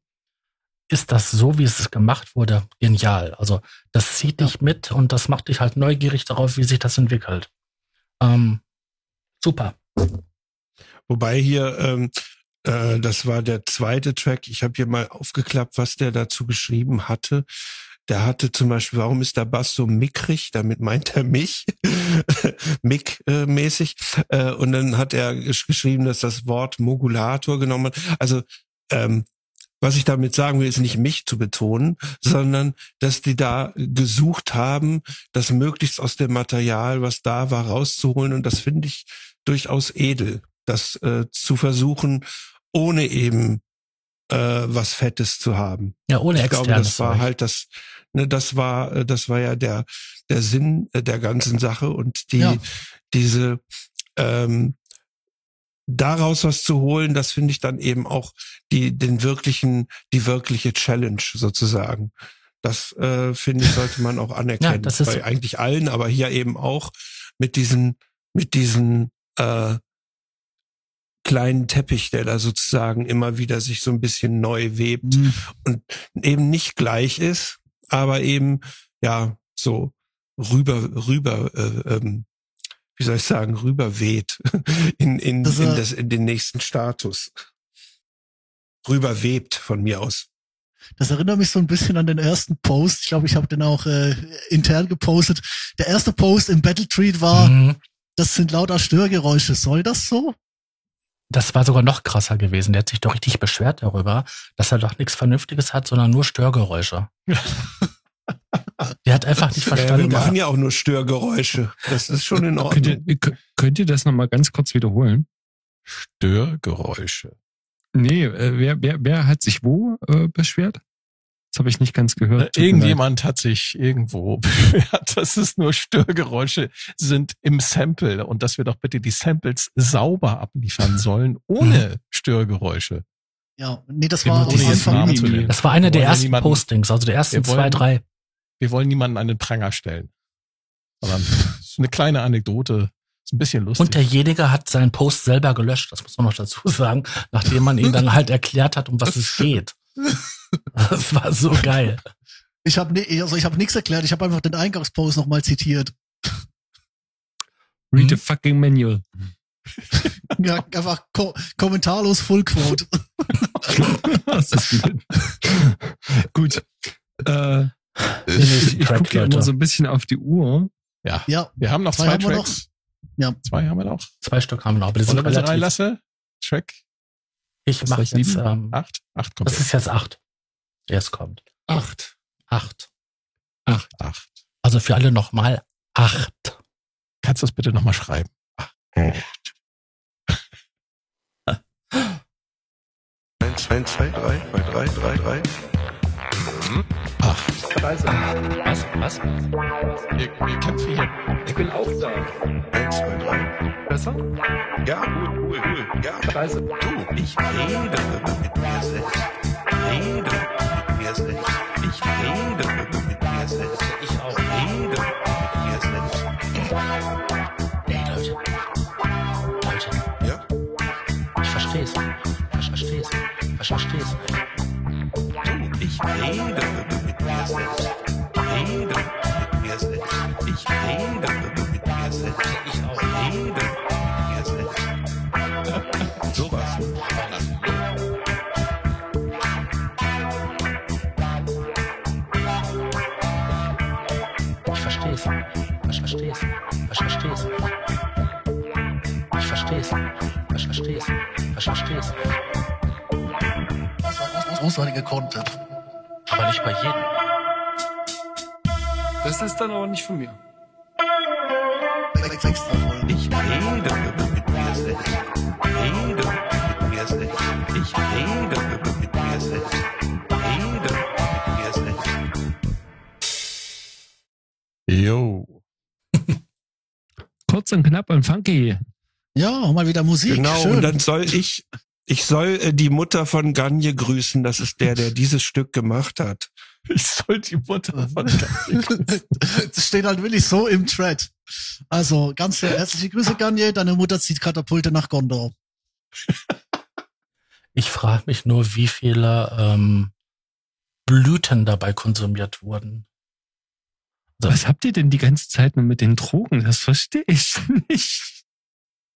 ist das so, wie es gemacht wurde, genial. Also das zieht dich mit und das macht dich halt neugierig darauf, wie sich das entwickelt. Ähm, super. Wobei hier, ähm, äh, das war der zweite Track. Ich habe hier mal aufgeklappt, was der dazu geschrieben hatte. Der hatte zum Beispiel, warum ist der Bass so mickrig? Damit meint er mich, Mick-mäßig. Äh, und dann hat er gesch- geschrieben, dass das Wort Modulator genommen hat. Also, ähm, was ich damit sagen will, ist nicht mich zu betonen, sondern dass die da gesucht haben, das möglichst aus dem Material, was da war, rauszuholen. Und das finde ich durchaus edel, das äh, zu versuchen, ohne eben äh, was Fettes zu haben. Ja, ohne ich glaube, das war halt das, ne, das war, äh, das war ja der der Sinn äh, der ganzen Sache und die Ja. diese ähm, daraus was zu holen, das finde ich dann eben auch die den wirklichen die wirkliche Challenge sozusagen. Das äh, finde ich sollte man auch anerkennen Ja, das ist- bei eigentlich allen, aber hier eben auch mit diesen mit diesen äh, kleinen Teppich, der da sozusagen immer wieder sich so ein bisschen neu webt Hm. und eben nicht gleich ist, aber eben ja so rüber rüber äh, ähm, wie soll ich sagen rüber weht in in, Das, in, das, in den nächsten Status rüber webt von mir aus. Das erinnert mich so ein bisschen an den ersten Post. Ich glaube, ich habe den auch äh, intern gepostet. Der erste Post im Battletreat war, Mhm. das sind lauter Störgeräusche. Soll das so? Das war sogar noch krasser gewesen. Der hat sich doch richtig beschwert darüber, dass er doch nichts Vernünftiges hat, sondern nur Störgeräusche. Der hat einfach nicht Ja, wir verstanden. machen ja auch nur Störgeräusche. Das ist schon in Könnt Ordnung. ihr, kö- könnt ihr das nochmal ganz kurz wiederholen? Störgeräusche. Nee, äh, wer, wer, wer hat sich wo äh, beschwert? Das habe ich nicht ganz gehört. Äh, Tut mir Irgendjemand hat sich irgendwo beschwert, dass es nur Störgeräusche sind im Sample und dass wir doch bitte die Samples sauber abliefern sollen, ohne Störgeräusche. Ja, nee, das Ja, war. Das war einer Wir der ersten niemanden- Postings, also der ersten Wir zwei, drei. Wir wollen niemanden an den Pranger stellen. Sondern eine kleine Anekdote. Ist ein bisschen lustig. Und derjenige hat seinen Post selber gelöscht, das muss man noch dazu sagen, nachdem man ihm dann halt erklärt hat, um was es geht. Das war so geil. Ich habe ne, also ich habe nichts erklärt. Ich habe einfach den Eingangspost nochmal zitiert. Read the fucking manual. Ja, einfach ko kommentarlos Full Quote. das ist gut. gut. Äh, Ich Track, gucke ja immer so ein bisschen auf die Uhr. ja, Ja, wir haben noch Zwei zwei, haben Tracks. Ja. Zwei haben wir noch. Zwei Stück haben wir noch, aber die sind ich relativ. reinlasse, Track. Ich mache ich jetzt, sieben? ähm, Acht? Acht kommt das ist jetzt acht. Jetzt kommt. Acht. Acht. Acht. Acht. Also für alle nochmal acht. Kannst du das bitte nochmal schreiben? Eins, eins, zwei, drei, drei, drei, drei, drei. Scheiße. Was? Was? Wir, wir kämpfen hier. Ich bin auch da. Eins, zwei, drei. Besser? Ja, cool, cool, cool. Ja, Scheiße. du, ich rede mit mir selbst. Rede mit mir selbst. Ich rede mit mir selbst. Ich auch. Rede mit mir selbst. Ey, Leute. Leute, Ja, ich versteh's. Ich versteh's. Ich versteh's. du, ich rede mit mir selbst. Rede mit mir selbst. Ich rede mit mir selbst. Ich auch. Rede mit mir selbst. Sowas. Ich versteh's. Ich versteh's. Ich versteh's. Ich versteh's. Ich versteh's. Ich versteh's. Großartiger Content. Aber nicht bei jedem. Das ist dann aber nicht von mir. Extra. Ich rede mit mir selbst. Rede mit mir selbst. Ich rede mit mir selbst. Rede mit mir selbst. Jo. Kurz und knapp und funky. Ja, mal wieder Musik. Genau, Schön. und dann soll ich, ich soll äh, die Mutter von Ganje grüßen. Das ist der, der dieses Stück gemacht hat. Ich soll die Mutter von das steht halt wirklich so im Thread. Also ganz herzliche Grüße, Ganje. Deine Mutter zieht Katapulte nach Gondor. Ich frage mich nur, wie viele ähm, Blüten dabei konsumiert wurden. Was habt ihr denn die ganze Zeit nur mit den Drogen? Das verstehe ich nicht.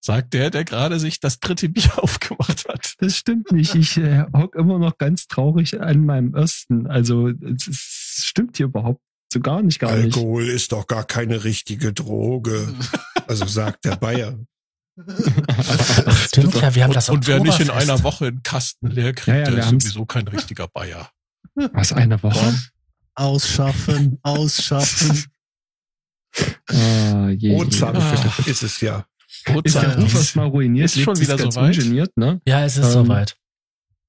Sagt der, der gerade sich das dritte Bier aufgemacht hat. Das stimmt nicht. Ich äh, hock immer noch ganz traurig an meinem ersten. Also es, stimmt hier überhaupt so gar nicht, gar nicht. Alkohol ist doch gar keine richtige Droge. Also sagt der Bayer. Stimmt ja, wir haben das Und wer nicht in einer Woche einen Kasten leer kriegt, Ja, ja, der ist sowieso kein richtiger Bayer. Was, eine Woche? Ausschaffen, ausschaffen. Ah, je, je. Ist es ja. Ist der Ruf erstmal ruiniert? Ist schon wieder soweit? ungeniert, ne? Ja, es ist Ähm, soweit.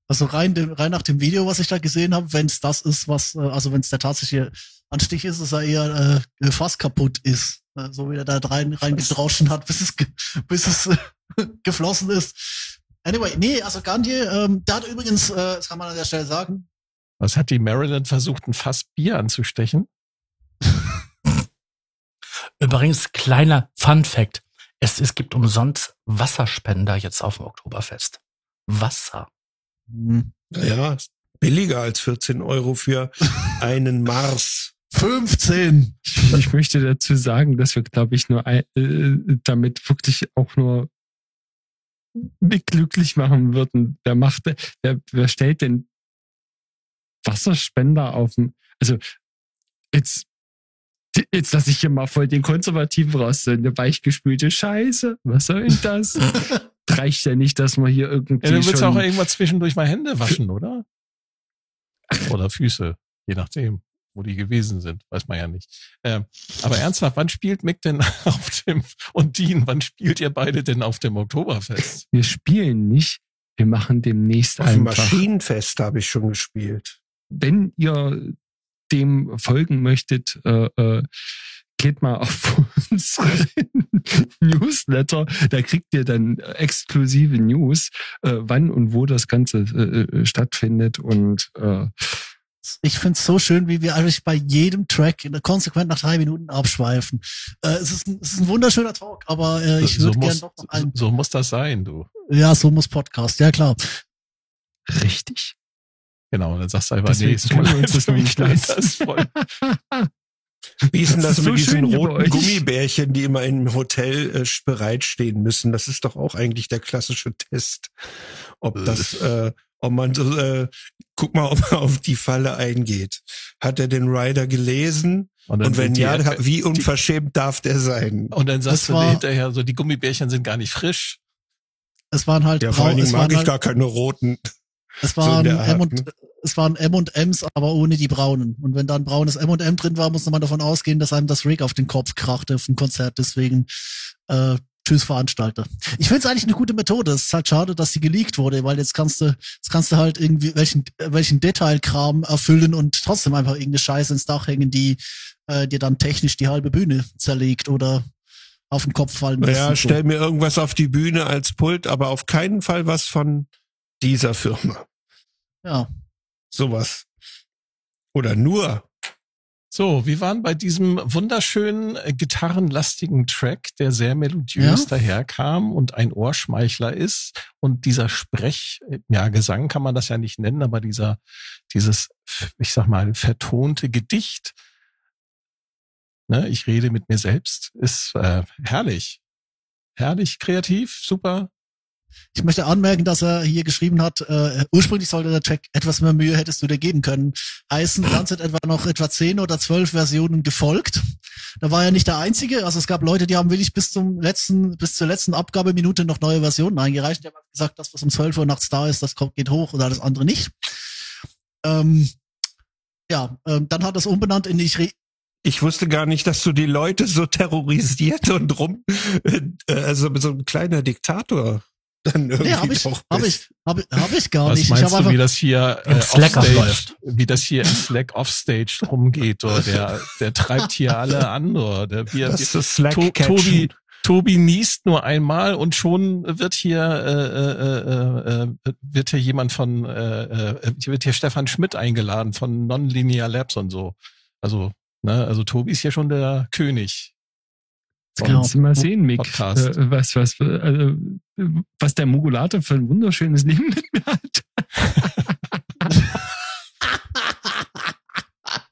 Also rein, dem, rein nach dem Video, was ich da gesehen habe, wenn es das ist, was, äh, also wenn es der tatsächliche Anstich ist, dass er eher äh, fast kaputt ist. Äh, so wie er da rein, reingedroschen hat, bis es, ge- bis es äh, geflossen ist. Anyway, nee, also Gandhi, ähm, der hat übrigens, äh, das kann man an der Stelle sagen, Was hat die Marilyn versucht, ein Fass Bier anzustechen? Übrigens, kleiner Fun Fact. Es, es gibt umsonst Wasserspender jetzt auf dem Oktoberfest. Wasser. hm, Naja, billiger als 14 Euro für einen Mars. 15. Ich, möchte dazu sagen, dass wir, glaube ich, nur ein, äh, damit wirklich auch nur glücklich machen würden. Wer macht, wer, wer stellt denn Wasserspender auf den, also jetzt, jetzt lasse ich hier mal voll den Konservativen raus, so eine weichgespülte Scheiße. Was soll denn das? Reicht ja nicht, dass man hier irgendwie Ja, dann willst du auch schon, irgendwann zwischendurch mal Hände waschen, oder? Oder Füße, je nachdem, wo die gewesen sind, weiß man ja nicht. Ähm, aber ernsthaft, wann spielt Mick denn auf dem, und Dean, wann spielt ihr beide denn auf dem Oktoberfest? wir spielen nicht, wir machen demnächst Auf dem einfach. Maschinenfest habe ich schon gespielt. wenn ihr dem folgen möchtet, äh, äh, geht mal auf unseren Newsletter. Da kriegt ihr dann exklusive News, äh, wann und wo das Ganze äh, äh, stattfindet. Und äh, Ich find's so schön, wie wir eigentlich bei jedem Track in, konsequent nach drei Minuten abschweifen. Äh, es, ist ein, es ist ein wunderschöner Talk, aber äh, ich so, würde muss, gerne noch mal einen. so muss das sein, du. Ja, so muss Podcast, ja klar. richtig. Genau, und dann sagst du einfach, Deswegen nee, es tut mir leid, das nämlich wir können leisten. das voll. Wie ist denn das, Das ist so mit diesen roten. Gummibärchen, die immer im Hotel äh, bereitstehen müssen? Das ist doch auch eigentlich der klassische Test. Ob das, äh, ob man so, äh, guck mal, ob er auf die Falle eingeht. Hat er den Rider gelesen? dann Und wenn die- ja, wie unverschämt darf der sein? Und dann sagst Das du war- hinterher so, die Gummibärchen sind gar nicht frisch. Es waren halt Ja, vor allen Dingen mag ich halt, gar keine roten. Es so waren Art, M und ne? es waren M und M's, aber ohne die braunen. Und wenn da ein braunes M und M drin war, muss man davon ausgehen, dass einem das Rig auf den Kopf krachte auf dem Konzert. Deswegen äh, Tschüss, Veranstalter. Ich finde es eigentlich eine gute Methode. Es ist halt schade, dass sie geleakt wurde, weil jetzt kannst du, jetzt kannst du halt irgendwie welchen, welchen Detailkram erfüllen und trotzdem einfach irgendeine Scheiße ins Dach hängen, die äh, dir dann technisch die halbe Bühne zerlegt oder auf den Kopf fallen lässt. Ja, und so. stell mir irgendwas auf die Bühne als Pult, aber auf keinen Fall was von dieser Firma. Ja. Sowas. Oder nur. So, wir waren bei diesem wunderschönen äh, gitarrenlastigen Track, der sehr melodiös Ja. daherkam und ein Ohrschmeichler ist. Und dieser Sprech, äh, ja, Gesang kann man das ja nicht nennen, aber dieser, dieses, ich sag mal, vertonte Gedicht, ne, ich rede mit mir selbst, ist äh, herrlich. Herrlich, kreativ, super. Ich möchte anmerken, dass er hier geschrieben hat, äh, ursprünglich sollte der Track etwas mehr Mühe hättest du dir geben können. Heißen, dann sind etwa noch etwa zehn oder zwölf Versionen gefolgt. Da war er nicht der Einzige. Also es gab Leute, die haben wirklich bis zum letzten, bis zur letzten Abgabeminute noch neue Versionen eingereicht. Die haben gesagt, das, was um 12 Uhr nachts da ist, das geht hoch oder das andere nicht. Ähm, ja, ähm, dann hat es umbenannt in Ich, Ich wusste gar nicht, dass du die Leute so terrorisiert und rum, äh, also so ein kleiner Diktator dann irgendwie Nee, habe ich, doch hab bist. ich, hab, hab ich gar Was nicht. Ich meinst habe du, einfach, wie das hier Im äh, Slack offstage, abläuft? wie das hier im Slack offstage rumgeht, oder der, der treibt hier alle an, oder der, wir, Das wir, ist Slack To. Tobi, Tobi niest nur einmal und schon wird hier äh, äh, äh, wird hier jemand von äh, äh, wird hier Stefan Schmidt eingeladen von Nonlinear Labs und so. Also ne, also Tobi ist hier schon der König. Genau. Kannst du mal sehen, Mick, Podcast. äh, was, was, äh, was der Mogulator für ein wunderschönes Leben mit mir hat.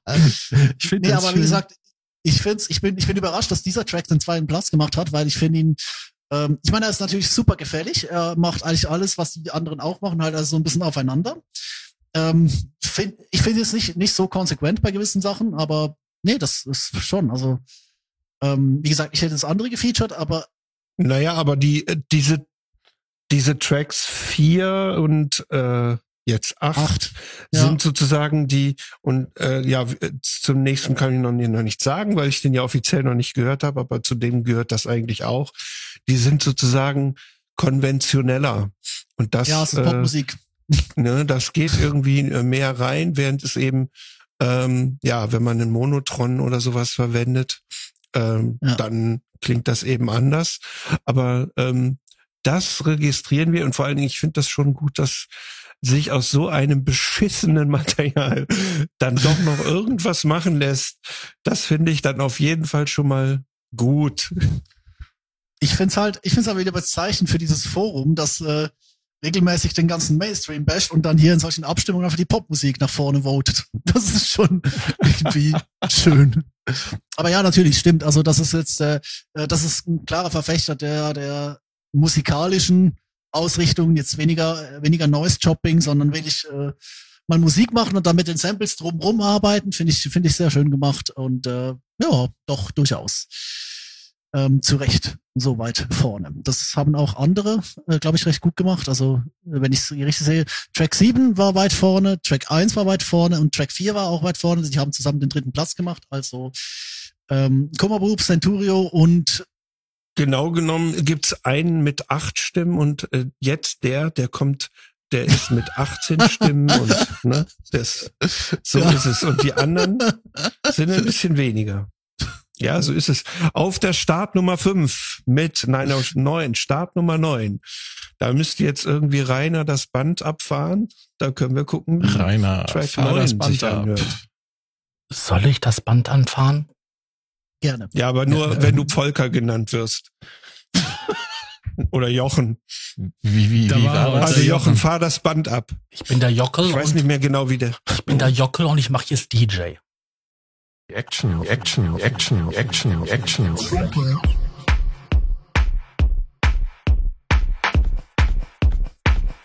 ich finde Nee, aber schön. wie gesagt, ich find's, ich bin, ich bin überrascht, dass dieser Track den zweiten Platz gemacht hat, weil ich finde ihn, ähm, ich meine, er ist natürlich super gefällig. Er macht eigentlich alles, was die anderen auch machen, halt also so ein bisschen aufeinander. Ähm, find, ich finde es nicht, nicht so konsequent bei gewissen Sachen, aber nee, das ist schon, also, ähm, wie gesagt, ich hätte das andere gefeatured, aber Naja, aber die, äh, diese, diese Tracks vier und äh, jetzt acht, acht. Ja. sind sozusagen die, und äh, ja, äh, zum nächsten kann ich noch, noch nicht sagen, weil ich den ja offiziell noch nicht gehört habe, aber zu dem gehört das eigentlich auch. Die sind sozusagen konventioneller. Und das, Ja, es ist äh, Popmusik. ne, das geht irgendwie äh, mehr rein, während es eben, ähm, ja, wenn man einen Monotron oder sowas verwendet, ähm, Ja. dann klingt das eben anders. Aber ähm, das registrieren wir und vor allen Dingen, ich finde das schon gut, dass sich aus so einem beschissenen Material dann doch noch irgendwas machen lässt. Das finde ich dann auf jeden Fall schon mal gut. ich find's halt, ich find's halt wieder Zeichen für dieses Forum, das äh, regelmäßig den ganzen Mainstream basht und dann hier in solchen Abstimmungen einfach die Popmusik nach vorne votet. Das ist schon irgendwie schön. Aber ja, natürlich stimmt. Also das ist jetzt, äh, äh, das ist ein klarer Verfechter der der musikalischen Ausrichtung, jetzt weniger äh, weniger Noise Chopping, sondern wirklich äh, mal Musik machen und dann mit den Samples drumrum arbeiten, finde ich finde ich sehr schön gemacht und äh, ja, doch durchaus ähm, zu Recht so weit vorne. Das haben auch andere, äh, glaube ich, recht gut gemacht. Also, äh, wenn ich es richtig sehe, Track 7 war weit vorne, Track 1 war weit vorne und Track 4 war auch weit vorne. Sie haben zusammen den dritten Platz gemacht. Also ähm, Kummerbub, Centurio und Genau genommen gibt's einen mit acht Stimmen und äh, jetzt der, der kommt, der ist mit 18 Stimmen und ne, das, so Ja. ist es. Und die anderen sind ein bisschen weniger. Ja, so ist es. Auf der Startnummer 5 mit, nein, auf 9, Startnummer 9. Da müsste jetzt irgendwie Rainer das Band abfahren. Da können wir gucken. wie Rainer, Track fahr 9 das sich Band ab. anhört. Soll ich das Band anfahren? Gerne. Ja, aber nur, wenn du Volker genannt wirst. Oder Jochen. Wie, wie, Da wie war? Also Jochen, fahr das Band ab. Ich bin der Jockel Ich weiß und nicht mehr genau, wie der. ich bin der Jockel und ich mache jetzt DJ. Action, Action, Action, Action, Action.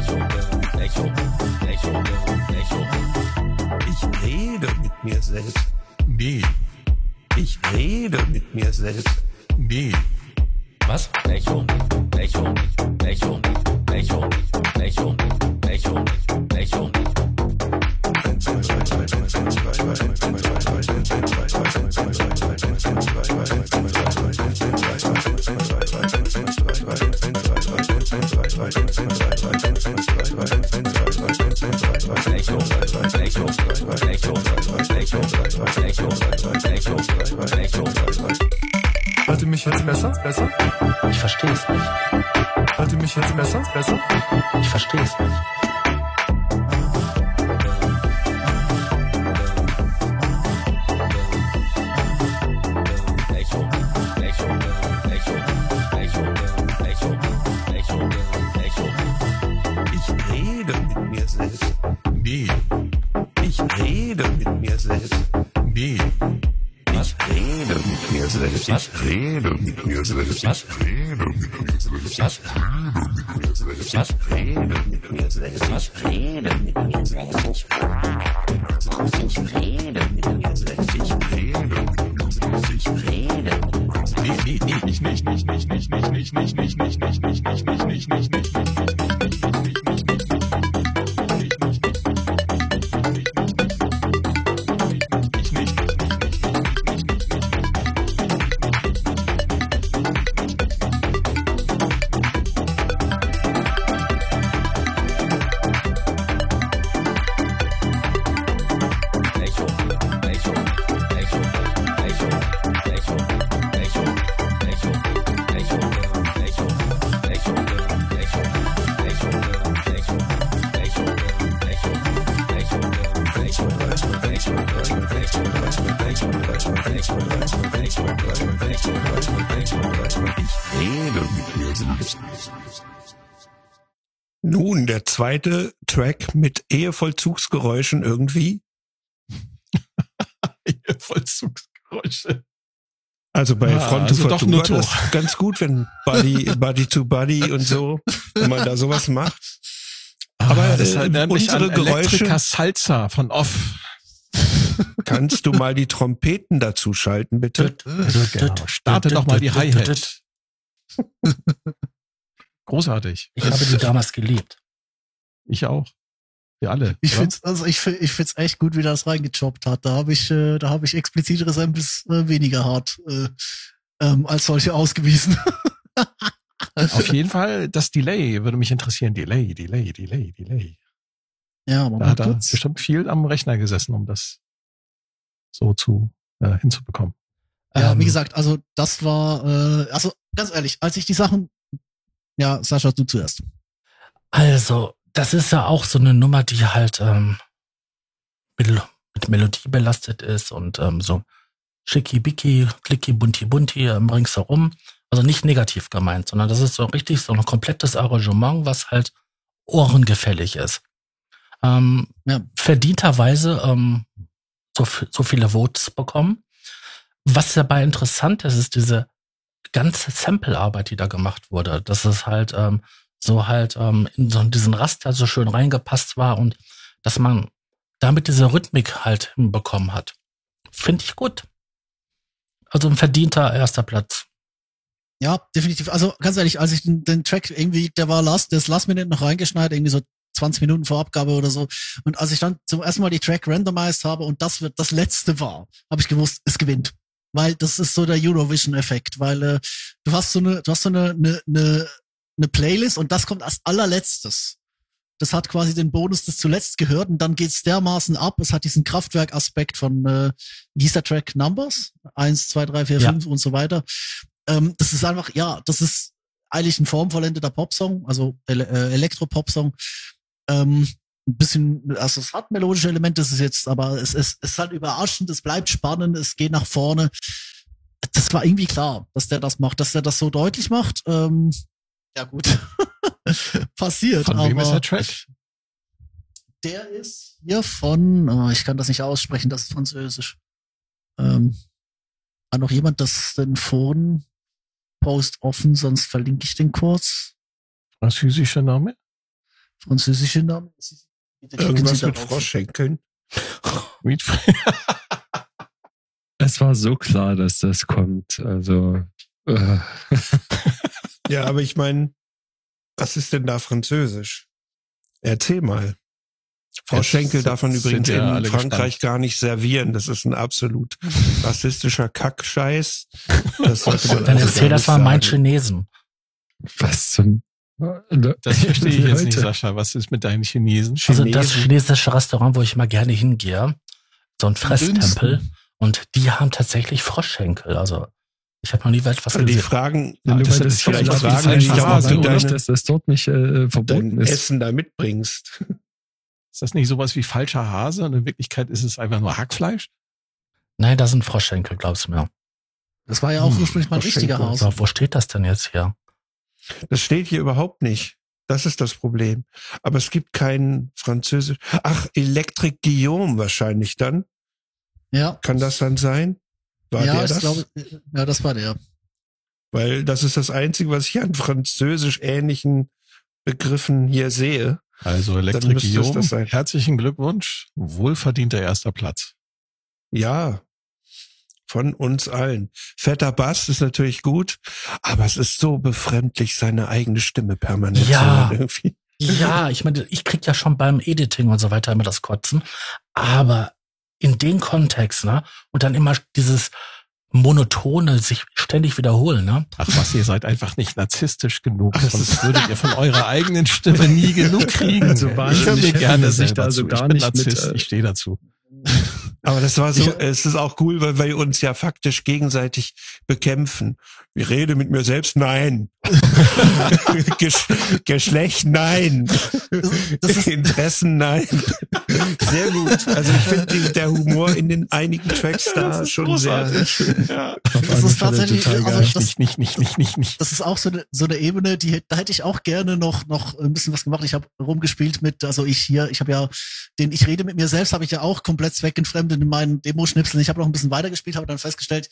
Echo, Echo, Echo, Echo. Ich rede mit mir selbst. Nee, Ich rede mit mir selbst. nee. Was? Echo. Echo, Echo, Echo, Echo, Echo, Echo, Echo. Hört ihr mich jetzt besser? Besser? Ich verstehe es nicht. Hört ihr mich jetzt besser? Besser? Ich verstehe es nicht. Was? Was? Was? Zweite Track mit Ehevollzugsgeräuschen irgendwie. Vollzugsgeräusche. Also bei Ah, Front also to doch Front nur war das ganz gut, wenn Buddy, Buddy to Buddy und so, wenn man da sowas macht. Aber, Aber das äh, erinnert mich an unsere Geräusche- Elektriker Salsa von Off. Kannst du mal die Trompeten dazu schalten, bitte? Genau. Starte doch mal die Hi-Hat. Großartig. Ich habe die damals geliebt. Ich auch. Wir alle. Ich oder? find's, also ich, ich find's echt gut, wie das reingechoppt hat. Da habe ich, äh, da habe ich explizitere Samples äh, weniger hart äh, ähm, als solche ausgewiesen. Auf jeden Fall, das Delay würde mich interessieren. Delay, Delay, Delay, Delay. ja, aber Da hat er bestimmt viel am Rechner gesessen, um das so zu äh, hinzubekommen. Ja, wie Ähm, gesagt, also das war, äh, also ganz ehrlich, als ich die Sachen, ja, Sascha, du zuerst. Also, das ist ja auch so eine Nummer, die halt ähm, mit, mit Melodie belastet ist und ähm, so schickibicki, klicki, bunti, bunti ähm, ringsherum. Also nicht negativ gemeint, sondern das ist so richtig so ein komplettes Arrangement, was halt ohrengefällig ist. Ähm, Ja. Verdienterweise ähm, so, so viele Votes bekommen. Was dabei interessant ist, ist diese ganze Sample-Arbeit, die da gemacht wurde. Das ist halt ähm, so halt ähm, in so diesen Raster so schön reingepasst war und dass man damit diese Rhythmik halt hinbekommen hat. Finde ich gut. Also ein verdienter erster Platz. Ja, definitiv. Also ganz ehrlich, als ich den, den Track irgendwie, der war last, das Last Minute noch reingeschneit, irgendwie so 20 Minuten vor Abgabe oder so. Und als ich dann zum ersten Mal die Track randomized habe und das wird das letzte war, habe ich gewusst, es gewinnt. Weil das ist so der Eurovision-Effekt, weil äh, du hast so eine, du hast so eine, eine, eine, eine Playlist und das kommt als allerletztes. Das hat quasi den Bonus des zuletzt gehört und dann geht's dermaßen ab. Es hat diesen Kraftwerk-Aspekt von, äh, der Track? Numbers? Eins, zwei, drei, vier, Ja. fünf und so weiter. Ähm, das ist einfach, ja, das ist eigentlich ein formvollendeter Popsong, also Ele äh, Elektro-Popsong. Ähm, ein bisschen, also es hat melodische Elemente, das ist jetzt, aber es, es, es ist halt überraschend, es bleibt spannend, es geht nach vorne. Das war irgendwie klar, dass der das macht, dass der das so deutlich macht. Ähm, ja gut, passiert. Von wem ist der Track? der ist hier von, oh, ich kann das nicht aussprechen, das ist französisch. Ähm, hat noch jemand das den Foren-Post offen, sonst verlinke ich den kurz. Französischer Name? Französische Name. Irgendwas mit darauf. Froschschenkeln. Mit- Es war so klar, dass das kommt. Also, äh, Ja, aber ich meine, was ist denn da Französisch? Erzähl mal. Frau Jetzt Schenkel darf man übrigens ja in Frankreich gespannt. gar nicht servieren. Das ist ein absolut rassistischer Kackscheiß. Das sollte man Dann also erzähl das mal meinen sagen. Chinesen. was zum. Das verstehe ich jetzt nicht. Sascha. Was ist mit deinen Chinesen? Also das chinesische Restaurant, wo ich immer gerne hingehe, so ein Fresstempel, und die haben tatsächlich Froschschenkel. Also ich habe noch nie etwas Die gesehen. fragen, Ja, das weil ist das vielleicht fragen falsche dich, ob Hase, du oder? nicht, deine, dass das dort nicht äh, verboten ist. Essen da mitbringst. Ist das nicht sowas wie falscher Hase und in Wirklichkeit ist es einfach nur Hackfleisch? Nein, da sind Froschschenkel, glaubst du mir. Das war ja auch Hm, ursprünglich mal ein richtiger. So, wo steht das denn jetzt hier? Das steht hier überhaupt nicht. Das ist das Problem. Aber es gibt kein Französisch. Ach, Electric Guillaume wahrscheinlich dann. Ja, Kann das dann sein? War ja, der das? glaube, ja, das war der. Weil das ist das Einzige, was ich an französisch ähnlichen Begriffen hier sehe. Also Elektrik Guillaume, das sein. herzlichen Glückwunsch. Wohlverdienter erster Platz. Ja, von uns allen. Fetter Bass ist natürlich gut, aber es ist so befremdlich, seine eigene Stimme permanent Ja. zu hören irgendwie. Ja, ich meine, ich krieg ja schon beim Editing und so weiter immer das Kotzen, aber in dem Kontext, ne? Und dann immer dieses monotone sich ständig wiederholen, ne? Ach was, ihr seid einfach nicht narzisstisch genug, sonst würdet ihr von eurer eigenen Stimme nie genug kriegen. Also ich höre mir gerne dass ich selber da so zu. gar ich bin nicht mit, Narzisst, äh, ich stehe dazu. Aber das war so, Ich- es ist auch cool, weil wir uns ja faktisch gegenseitig bekämpfen. Ich rede mit mir selbst, nein. Gesch Geschlecht, nein. Das ist, Interessen, nein. Sehr gut. Also ich finde der Humor in den einigen Tracks da schon sehr. Ja. Das ist tatsächlich, also das, Nicht, nicht, nicht, nicht, nicht, nicht. das ist auch so eine, so eine Ebene, die da hätte ich auch gerne noch noch ein bisschen was gemacht. Ich habe rumgespielt mit, also ich hier, ich habe ja den ich rede mit mir selbst, habe ich ja auch komplett zweckentfremdet in meinen Demo-Schnipseln. Ich habe noch ein bisschen weitergespielt, habe dann festgestellt,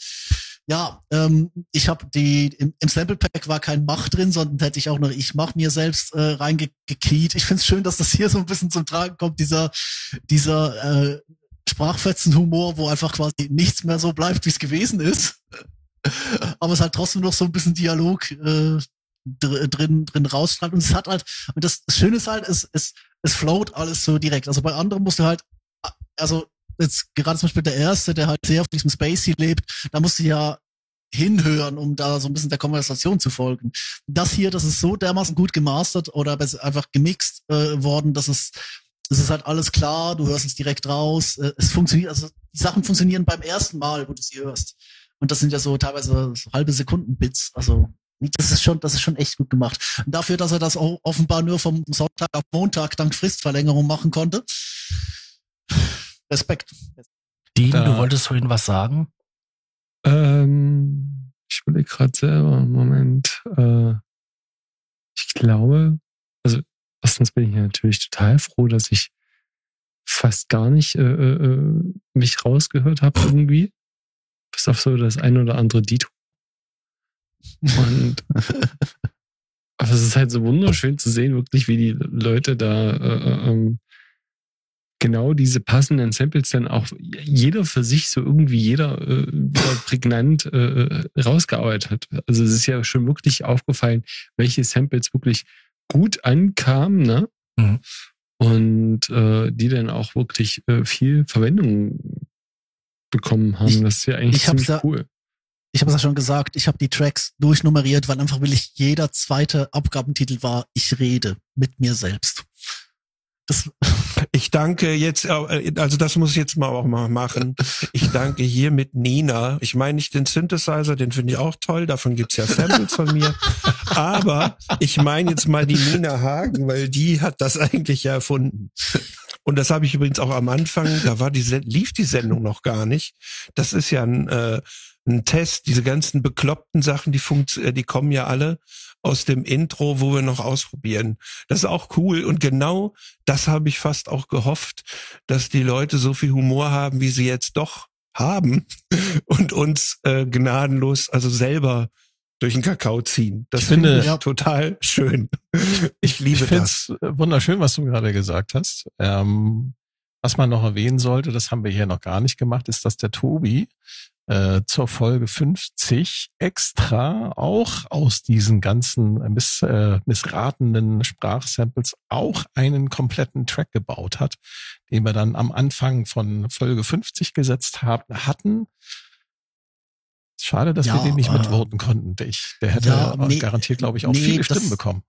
ja, ähm, ich habe die im, im Sample Pack war kein Mach drin, sondern hätte ich auch noch ich mach mir selbst äh, reingekeyt. Ich finde es schön, dass das hier so ein bisschen zum Tragen kommt, dieser dieser äh, Sprachfetzen-Humor, wo einfach quasi nichts mehr so bleibt, wie es gewesen ist. Aber es hat trotzdem noch so ein bisschen Dialog äh, dr drin, drin rausstrahlt. Und es hat halt, und das Schöne ist halt, es, es, es float alles so direkt. Also bei anderen musst du halt, also jetzt gerade zum Beispiel der erste, der halt sehr auf diesem Spacey lebt, da musst du ja hinhören, um da so ein bisschen der Konversation zu folgen. Das hier, das ist so dermaßen gut gemastert oder einfach gemixt äh, worden, dass es es ist halt alles klar, du hörst es direkt raus. äh, Es funktioniert, also die Sachen funktionieren beim ersten Mal, wo du sie hörst. Und das sind ja so teilweise so halbe Sekunden-Bits. Also das ist schon, das ist schon echt gut gemacht. Und dafür, dass er das offenbar nur vom Sonntag auf Montag dank Fristverlängerung machen konnte. Respekt. Dean, Da- du wolltest vorhin was sagen? Ähm, ich überlege gerade selber, Moment. Äh, ich glaube, also erstens bin ich natürlich total froh, dass ich fast gar nicht äh, äh, mich rausgehört habe irgendwie. Bis auf so das ein oder andere Dito. Und aber es ist halt so wunderschön zu sehen, wirklich, wie die Leute da äh, ähm, genau diese passenden Samples dann auch jeder für sich so irgendwie jeder äh, prägnant äh, rausgearbeitet hat. Also es ist ja schon wirklich aufgefallen, welche Samples wirklich gut ankamen, ne? Mhm. Und äh, die dann auch wirklich äh, viel Verwendung bekommen haben. Ich- das ist ja eigentlich ziemlich ja- cool. Ich habe es ja schon gesagt, ich habe die Tracks durchnummeriert, weil einfach will ich jeder zweite Abgabentitel war, ich rede mit mir selbst. Das, Ich danke jetzt, äh, also das muss ich jetzt mal auch mal machen. Ich danke hier mit Nina. Ich meine nicht den Synthesizer, den finde ich auch toll. Davon gibt's ja Samples von mir. Aber ich meine jetzt mal die Nina Hagen, weil die hat das eigentlich ja erfunden. Und das habe ich übrigens auch am Anfang, da war die lief die Sendung noch gar nicht. Das ist ja ein, äh, ein Test. Diese ganzen bekloppten Sachen, die funkt, äh, die kommen ja alle aus dem Intro, wo wir noch ausprobieren. Das ist auch cool. Und genau das habe ich fast auch gehofft, dass die Leute so viel Humor haben, wie sie jetzt doch haben und uns äh, gnadenlos, also selber durch den Kakao ziehen. Das Ich finde- finde ich Ja. total schön. Ich liebe ich finde das. es wunderschön, was du gerade gesagt hast. Ähm, was man noch erwähnen sollte, das haben wir hier noch gar nicht gemacht, ist, dass der Tobi äh, zur Folge 50 extra auch aus diesen ganzen miss, äh, missratenen Sprachsamples auch einen kompletten Track gebaut hat, den wir dann am Anfang von Folge 50 gesetzt haben, hatten. Schade, dass Ja, wir den nicht äh, mitvoten konnten. Ich, der hätte ja, äh, nee, garantiert, glaube ich, auch nee, viele das- Stimmen bekommen.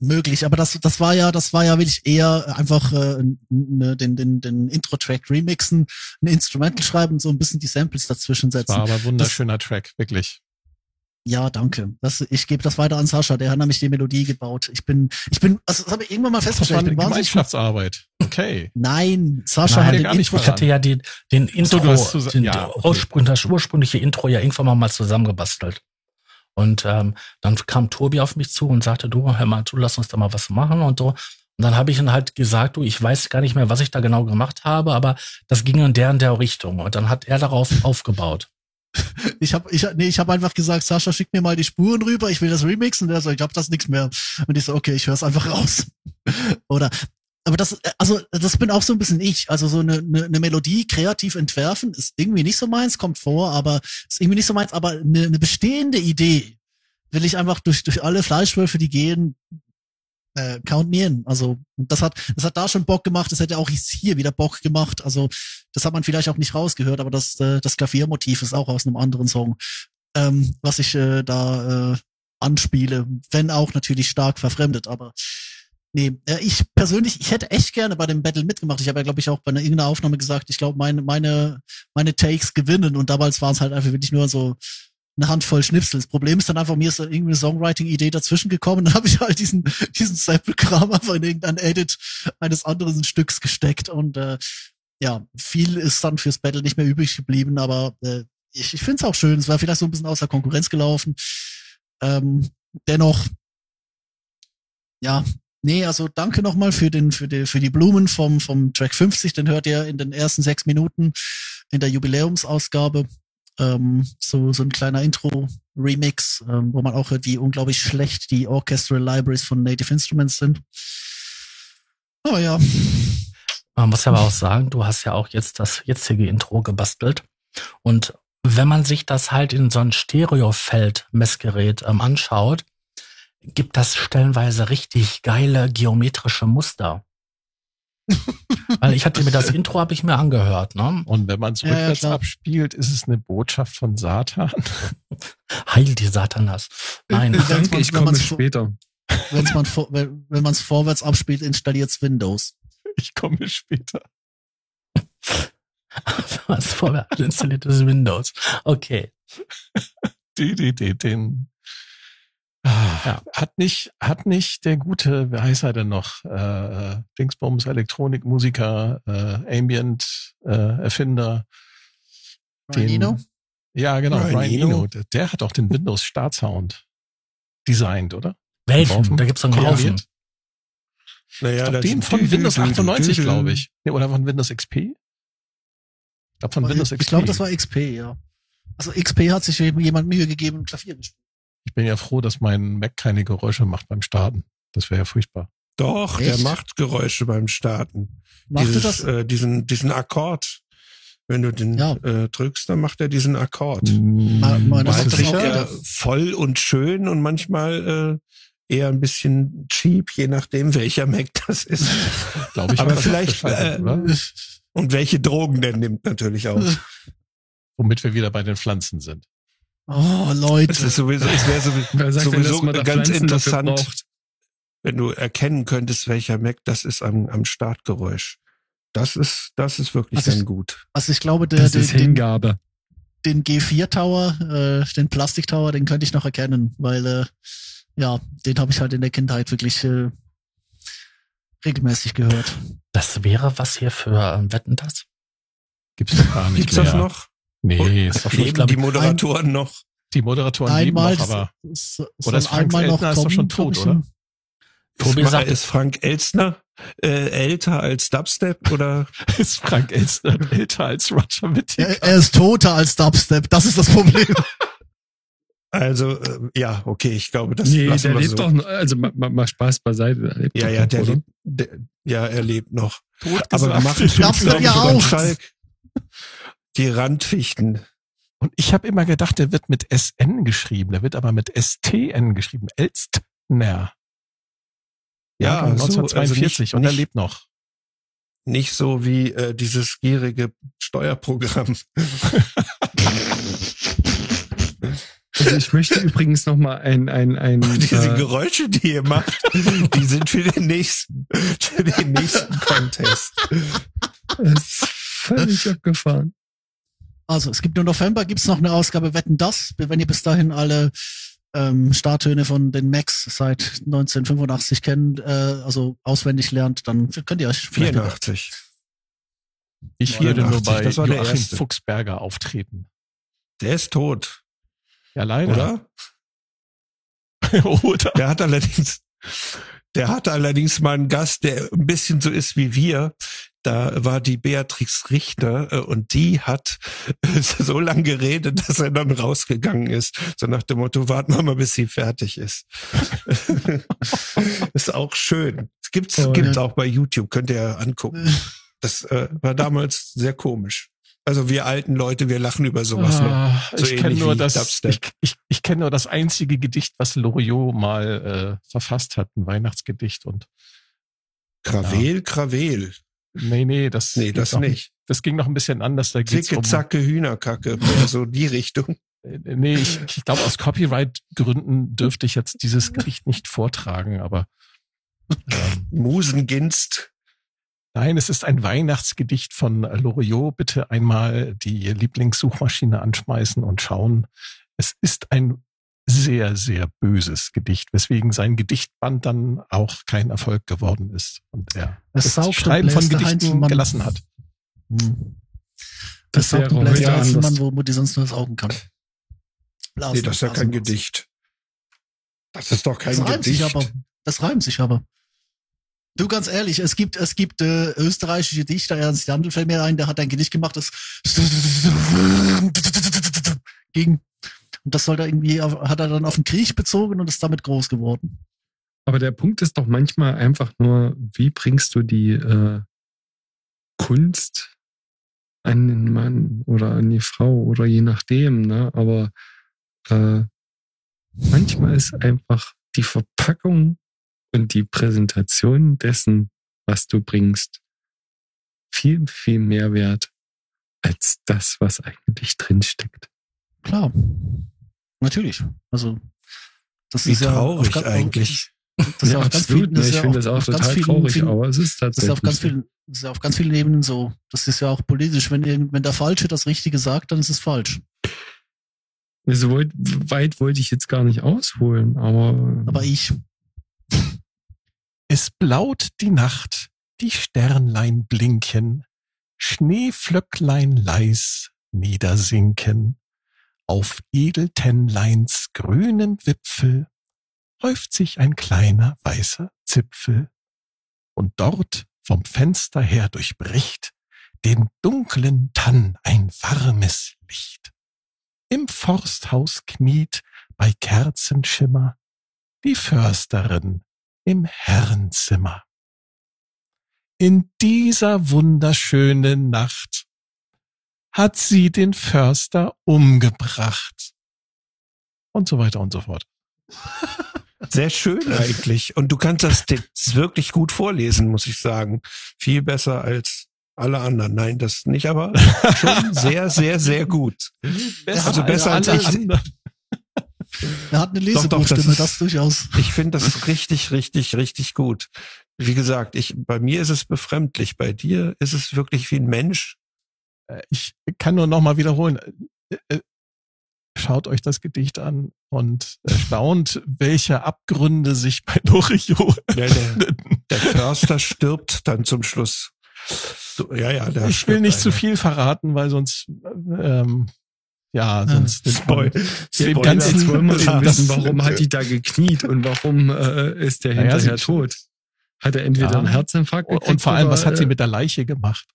Möglich, aber das, das war ja, das war ja wirklich eher einfach äh, ne, den, den, den Intro-Track remixen, ein Instrumental schreiben und so ein bisschen die Samples dazwischen setzen. War aber ein wunderschöner Track, wirklich. Ja, danke. Das, ich gebe das weiter an Sascha, der hat nämlich die Melodie gebaut. Ich bin, ich bin, also das habe ich irgendwann mal Das war festgestellt. eine Gemeinschaftsarbeit. Okay. Nein, Sascha Nein, hat den gar nicht Intro, Ich hatte ja die, den Intro, zusa- den, ja, okay. Das ursprüngliche Intro ja irgendwann mal, mal zusammengebastelt. Und ähm, dann kam Tobi auf mich zu und sagte, du, hör mal, du lass uns da mal was machen und so. Und dann habe ich ihm halt gesagt, du, ich weiß gar nicht mehr, was ich da genau gemacht habe, aber das ging in der und der Richtung. Und dann hat er darauf aufgebaut. Ich habe ich, nee, ich hab einfach gesagt, Sascha, schick mir mal die Spuren rüber, ich will das remixen. Und der so, ich hab das nichts mehr. Und ich so, okay, ich höre es einfach raus. Oder aber das, also das bin auch so ein bisschen ich. Also so eine, eine, eine Melodie kreativ entwerfen ist irgendwie nicht so meins, kommt vor, aber ist irgendwie nicht so meins. Aber eine, eine bestehende Idee will ich einfach durch durch alle Fleischwölfe, die gehen, äh, count me in. Also das hat das hat da schon Bock gemacht. Das hätte auch hier wieder Bock gemacht. Also das hat man vielleicht auch nicht rausgehört, aber das äh, das Klaviermotiv ist auch aus einem anderen Song, ähm, was ich äh, da äh, anspiele, wenn auch natürlich stark verfremdet, aber Nee, äh, ich persönlich, ich hätte echt gerne bei dem Battle mitgemacht. Ich habe ja, glaube ich, auch bei einer irgendeiner Aufnahme gesagt, ich glaube, meine, meine, meine Takes gewinnen und damals waren es halt einfach wirklich nur so eine Handvoll Schnipsel. Das Problem ist dann einfach, mir ist irgendwie eine Songwriting-Idee dazwischen gekommen, dann habe ich halt diesen, diesen Sample-Kram einfach in irgendein Edit eines anderen Stücks gesteckt und äh, ja, viel ist dann fürs Battle nicht mehr übrig geblieben, aber äh, ich, ich finde es auch schön. Es war vielleicht so ein bisschen außer Konkurrenz gelaufen. Ähm, dennoch, ja, Nee, also danke nochmal für den, für die, für die Blumen vom, vom Track 50. Den hört ihr in den ersten sechs Minuten in der Jubiläumsausgabe. Ähm, so, so ein kleiner Intro-Remix, ähm, wo man auch hört, wie unglaublich schlecht die Orchestral Libraries von Native Instruments sind. Aber ja, Man muss aber auch sagen, du hast ja auch jetzt das jetzige Intro gebastelt. Und wenn man sich das halt in so ein Stereofeld-Messgerät ähm, anschaut, gibt das stellenweise richtig geile geometrische Muster. Weil ich hatte mir das Intro habe ich mir angehört, ne? Und wenn man es Ja, ja, rückwärts klar. abspielt, ist es eine Botschaft von Satan. Heil die Satanas. Nein. Danke, man- ich wenn komme später. wenn's man wenn, wenn man es vorwärts abspielt, installiert's Windows. Ich komme später. Was vorwärts installiertes Windows. Okay. Die, die, die, den. Ah, Ja. Hat nicht, hat nicht der gute, wie heißt er denn noch? Äh, Dingsbums, Elektronikmusiker, äh, Ambient, äh, Erfinder. Ryan Eno? Ja, genau, Ryan Ryan, Eno. Eno. Der, der hat auch den Windows Startsound designt, oder? Welchen? Da gibt's einen Haufen. Komponiert? Naja, Ich glaub, das- den von Windows 98, glaube ich. Nee, oder von Windows XP? Ich glaube von Windows XP. ich glaube, das war XP, ja. Also XP hat sich jemand Mühe gegeben, Klavier gespielt. Ich bin ja froh, dass mein Mac keine Geräusche macht beim Starten. Das wäre ja furchtbar. Doch, der Echt? macht Geräusche beim Starten. Machte Dieses, das? Äh, diesen, diesen Akkord. Wenn du den Ja. äh, drückst, dann macht er diesen Akkord. Ma- meine bist macht du das Manchmal sicher? eher voll und schön und manchmal äh, eher ein bisschen cheap, je nachdem, welcher Mac das ist. Glaube ich. Aber vielleicht, äh, oder? Und welche Drogen der nimmt natürlich auch. Womit wir wieder bei den Pflanzen sind. Oh, Es Leute. ist sowieso, es wäre sowieso, denn, sowieso da ganz interessant, wenn du erkennen könntest, welcher Mac das ist am, am Startgeräusch. Das ist, das ist wirklich Also ich- dann gut. Also ich glaube, der, Das den, ist den, Hingabe. den G4 Tower, äh, den Plastik Tower, den könnte ich noch erkennen, weil äh, ja, den habe ich halt in der Kindheit wirklich äh, regelmäßig gehört. Das wäre was hier für ähm, Wetten das? Gibt's doch gar nicht Gibt's mehr. das noch? Nee, ist doch schon, Leben die Moderatoren noch? die Moderatoren leben Einmal, noch, aber es Oder ist Frank einmal noch Elstner ist doch schon tot, oder? Tobi ist, sagt- ist Frank Elstner äh, älter als Dubstep oder? ist Frank Elstner älter als Roger Whittaker? Er, er ist toter als Dubstep, das ist das Problem. Also äh, ja, okay, ich glaube, das nee, lassen der wir lebt so. doch noch, also mal, mal, mal Spaß beiseite. Der lebt Ja, ja, noch, der lebt, der, ja, er lebt noch. Tot Aber das glaub ja auch. Schalk. Die Randfichten. Und ich habe immer gedacht, der wird mit SN geschrieben, der wird aber mit STN geschrieben. Elstner. Ja, Jahrgang so, also 1942 nicht- und er lebt noch. Nicht so wie äh, dieses gierige Steuerprogramm. Also ich möchte übrigens noch mal ein, ein, ein, Diese äh, Geräusche, die ihr macht, die sind für den nächsten, für den nächsten Contest. das ist völlig abgefahren. Also, es gibt nur November, gibt's noch eine Ausgabe Wetten das. Wenn ihr bis dahin alle ähm, Starttöne von den Macs seit 1985 kennt, äh, also auswendig lernt, dann könnt ihr euch vielleicht 84. Ich würde nur 89, bei das Joachim. Fuchsberger auftreten. Der ist tot, Ja, leider. oder? Oder? Der hat allerdings, der hatte allerdings mal einen Gast, der ein bisschen so ist wie wir. Da war die Beatrix Richter äh, und die hat äh, so lange geredet, dass er dann rausgegangen ist. So nach dem Motto, warten wir mal, bis sie fertig ist. ist auch schön. Es gibt's, Oh, gibt's ja. auch bei YouTube, könnt ihr angucken. Das äh, war damals sehr komisch. Also wir alten Leute, wir lachen über sowas noch. Ah, So ich kenne nur das, Dubstep. ich, ich, ich kenne nur das einzige Gedicht, was Loriot mal äh, verfasst hat, ein Weihnachtsgedicht und Krawel, Krawel. Nee, nee, das Nee, ging das noch, nicht. Das ging noch ein bisschen anders, da geht's Zicke, um zacke, Hühnerkacke. So die Richtung. Äh, Nee, ich, ich glaube, aus Copyright-Gründen dürfte ich jetzt dieses Gedicht nicht vortragen, aber ähm, Musenginst. nein, es ist ein Weihnachtsgedicht von Loriot. Bitte einmal die Lieblingssuchmaschine anschmeißen und schauen. Es ist ein sehr, sehr böses Gedicht, weswegen sein Gedichtband dann auch kein Erfolg geworden ist und er Das das, saugt und Schreiben von der Gedichten Heinzelmann. gelassen hat. Hm. Das Das wäre sagt ein Bläser heute als ein anders. Mann, wo Mutti sonst nur saugen kann. Blasen, Nee, das ist ja kein blasen. Gedicht. Das ist doch kein Das reimt sich Gedicht. aber. Das reimt sich aber. Du, ganz ehrlich, es gibt, es gibt äh, österreichische Dichter, Ernst Jandl fällt mir ein, der hat ein Gedicht gemacht, das ging. Und das soll er irgendwie, hat er dann auf den Krieg bezogen und ist damit groß geworden. Aber der Punkt ist doch manchmal einfach nur, wie bringst du die äh, Kunst an den Mann oder an die Frau oder je nachdem, ne? Aber äh, manchmal ist einfach die Verpackung und die Präsentation dessen, was du bringst, viel, viel mehr wert als das, was eigentlich drinsteckt. Klar. Natürlich. Also, das Wie ist ja traurig ganz- eigentlich. Das ist ja auf ganz vielen, das ich ja finde das auch total vielen- traurig, vielen- aber es ist Das ist tatsächlich ja auf ganz vielen, das ist ja auf ganz vielen Ebenen so. Das ist ja auch politisch. Wenn, irgend- wenn der Falsche das Richtige sagt, dann ist es falsch. So weit, weit wollte ich jetzt gar nicht ausholen, aber, Aber ich, Es blaut die Nacht, die Sternlein blinken, Schneeflöcklein leis niedersinken. Auf Edeltennleins grünem Wipfel häuft sich ein kleiner weißer Zipfel. Und dort vom Fenster her durchbricht den dunklen Tann ein warmes Licht. Im Forsthaus kniet bei Kerzenschimmer die Försterin im Herrenzimmer. In dieser wunderschönen Nacht hat sie den Förster umgebracht. Und so weiter und so fort. Sehr schön eigentlich. Und du kannst das jetzt wirklich gut vorlesen, muss ich sagen. Viel besser als alle anderen. Nein, das nicht, aber schon sehr, sehr, sehr gut. Also besser als alle ich. anderen. er hat eine das Lesebuchstimme, ist- das durchaus. Ich finde das richtig, richtig, richtig gut. Wie gesagt, ich, bei mir ist es befremdlich. Bei dir ist es wirklich wie ein Mensch. Äh, Ich kann nur noch mal wiederholen. Äh, äh, schaut euch das Gedicht an und erstaunt, welche Abgründe sich bei Loriot Ja, der, der Förster stirbt dann zum Schluss. So, ja, ja, Ich will nicht zu einer. viel verraten, weil sonst, ähm, ja, sonst man Spoil- Spoiler, ganzen, jetzt wollen wir schon wissen, warum hat die da gekniet und warum äh, ist der Naja, hinterher sie- tot? Hat er entweder Ja. einen Herzinfarkt gekriegt und vor allem, oder, was hat sie mit der Leiche gemacht?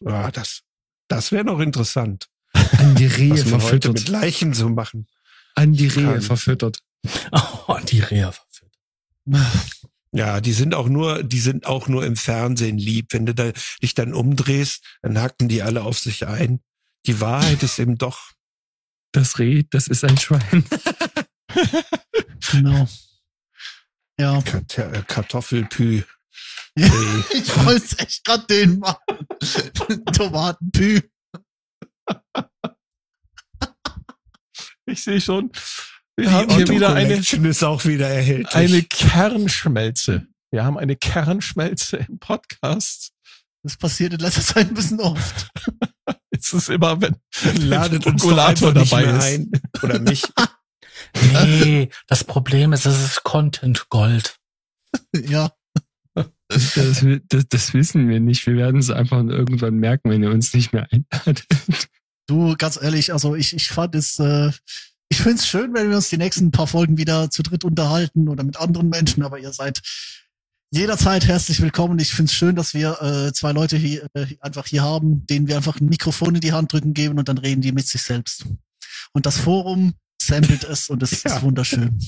Ja, das, das wäre noch interessant. an die Rehe Was man heute verfüttert? mit Leichen so machen. An die Rehe kann. verfüttert. Oh, die Reha verführt. Ja, die sind auch nur, die sind auch nur im Fernsehen lieb. Wenn du da, dich dann umdrehst, dann hacken die alle auf sich ein. Die Wahrheit ist eben doch, Das Reh, das ist ein Schwein. Genau. Ja. Äh, Kartoffelpü. Ja. Ich wollte echt grad den machen. Tomatenpü. Ich sehe schon, wir Die haben hier wieder eine, ist auch wieder erhältlich. eine Kernschmelze. Wir haben eine Kernschmelze im Podcast. Das passiert in letzter Zeit ein bisschen oft. Es ist immer, wenn Ladet uns doch Prokulator einfach nicht dabei mehr ist. ein. Oder mich. Nee, das Problem ist, es ist Content Gold. Ja. Das, das, das wissen wir nicht. Wir werden es einfach irgendwann merken, wenn ihr uns nicht mehr einladet. Du, ganz ehrlich, also ich, ich fand es, äh, ich finde es schön, wenn wir uns die nächsten paar Folgen wieder zu dritt unterhalten oder mit anderen Menschen, aber ihr seid jederzeit herzlich willkommen. Ich finde es schön, dass wir äh, zwei Leute hier äh, einfach hier haben, denen wir einfach ein Mikrofon in die Hand drücken geben und dann reden die mit sich selbst. Und das Forum samplet es und es Ja. ist wunderschön.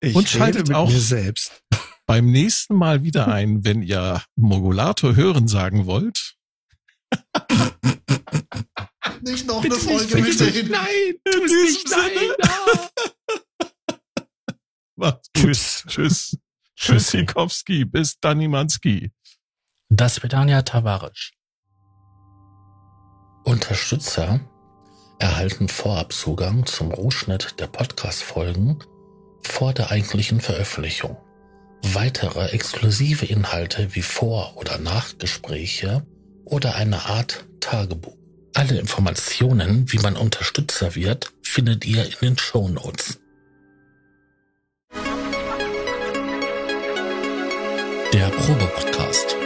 Ich Und rede schaltet mit auch- mir selbst. Beim nächsten Mal wieder ein, wenn ihr Mogulator hören sagen wollt. Nicht noch Bitte eine nicht Folge mit bitte. Nein, in diesem Sinne. Macht's gut. Tschüss. Tschüss. Tschüss, Sikowski. Bis Danimanski. Das wird Anja Tavarisch. Unterstützer erhalten Vorabzugang zum Rohschnitt der Podcast-Folgen vor der eigentlichen Veröffentlichung. Weitere exklusive Inhalte wie Vor- oder Nachgespräche oder eine Art Tagebuch. Alle Informationen, wie man Unterstützer wird, findet ihr in den Show Notes. Der Probe-Podcast.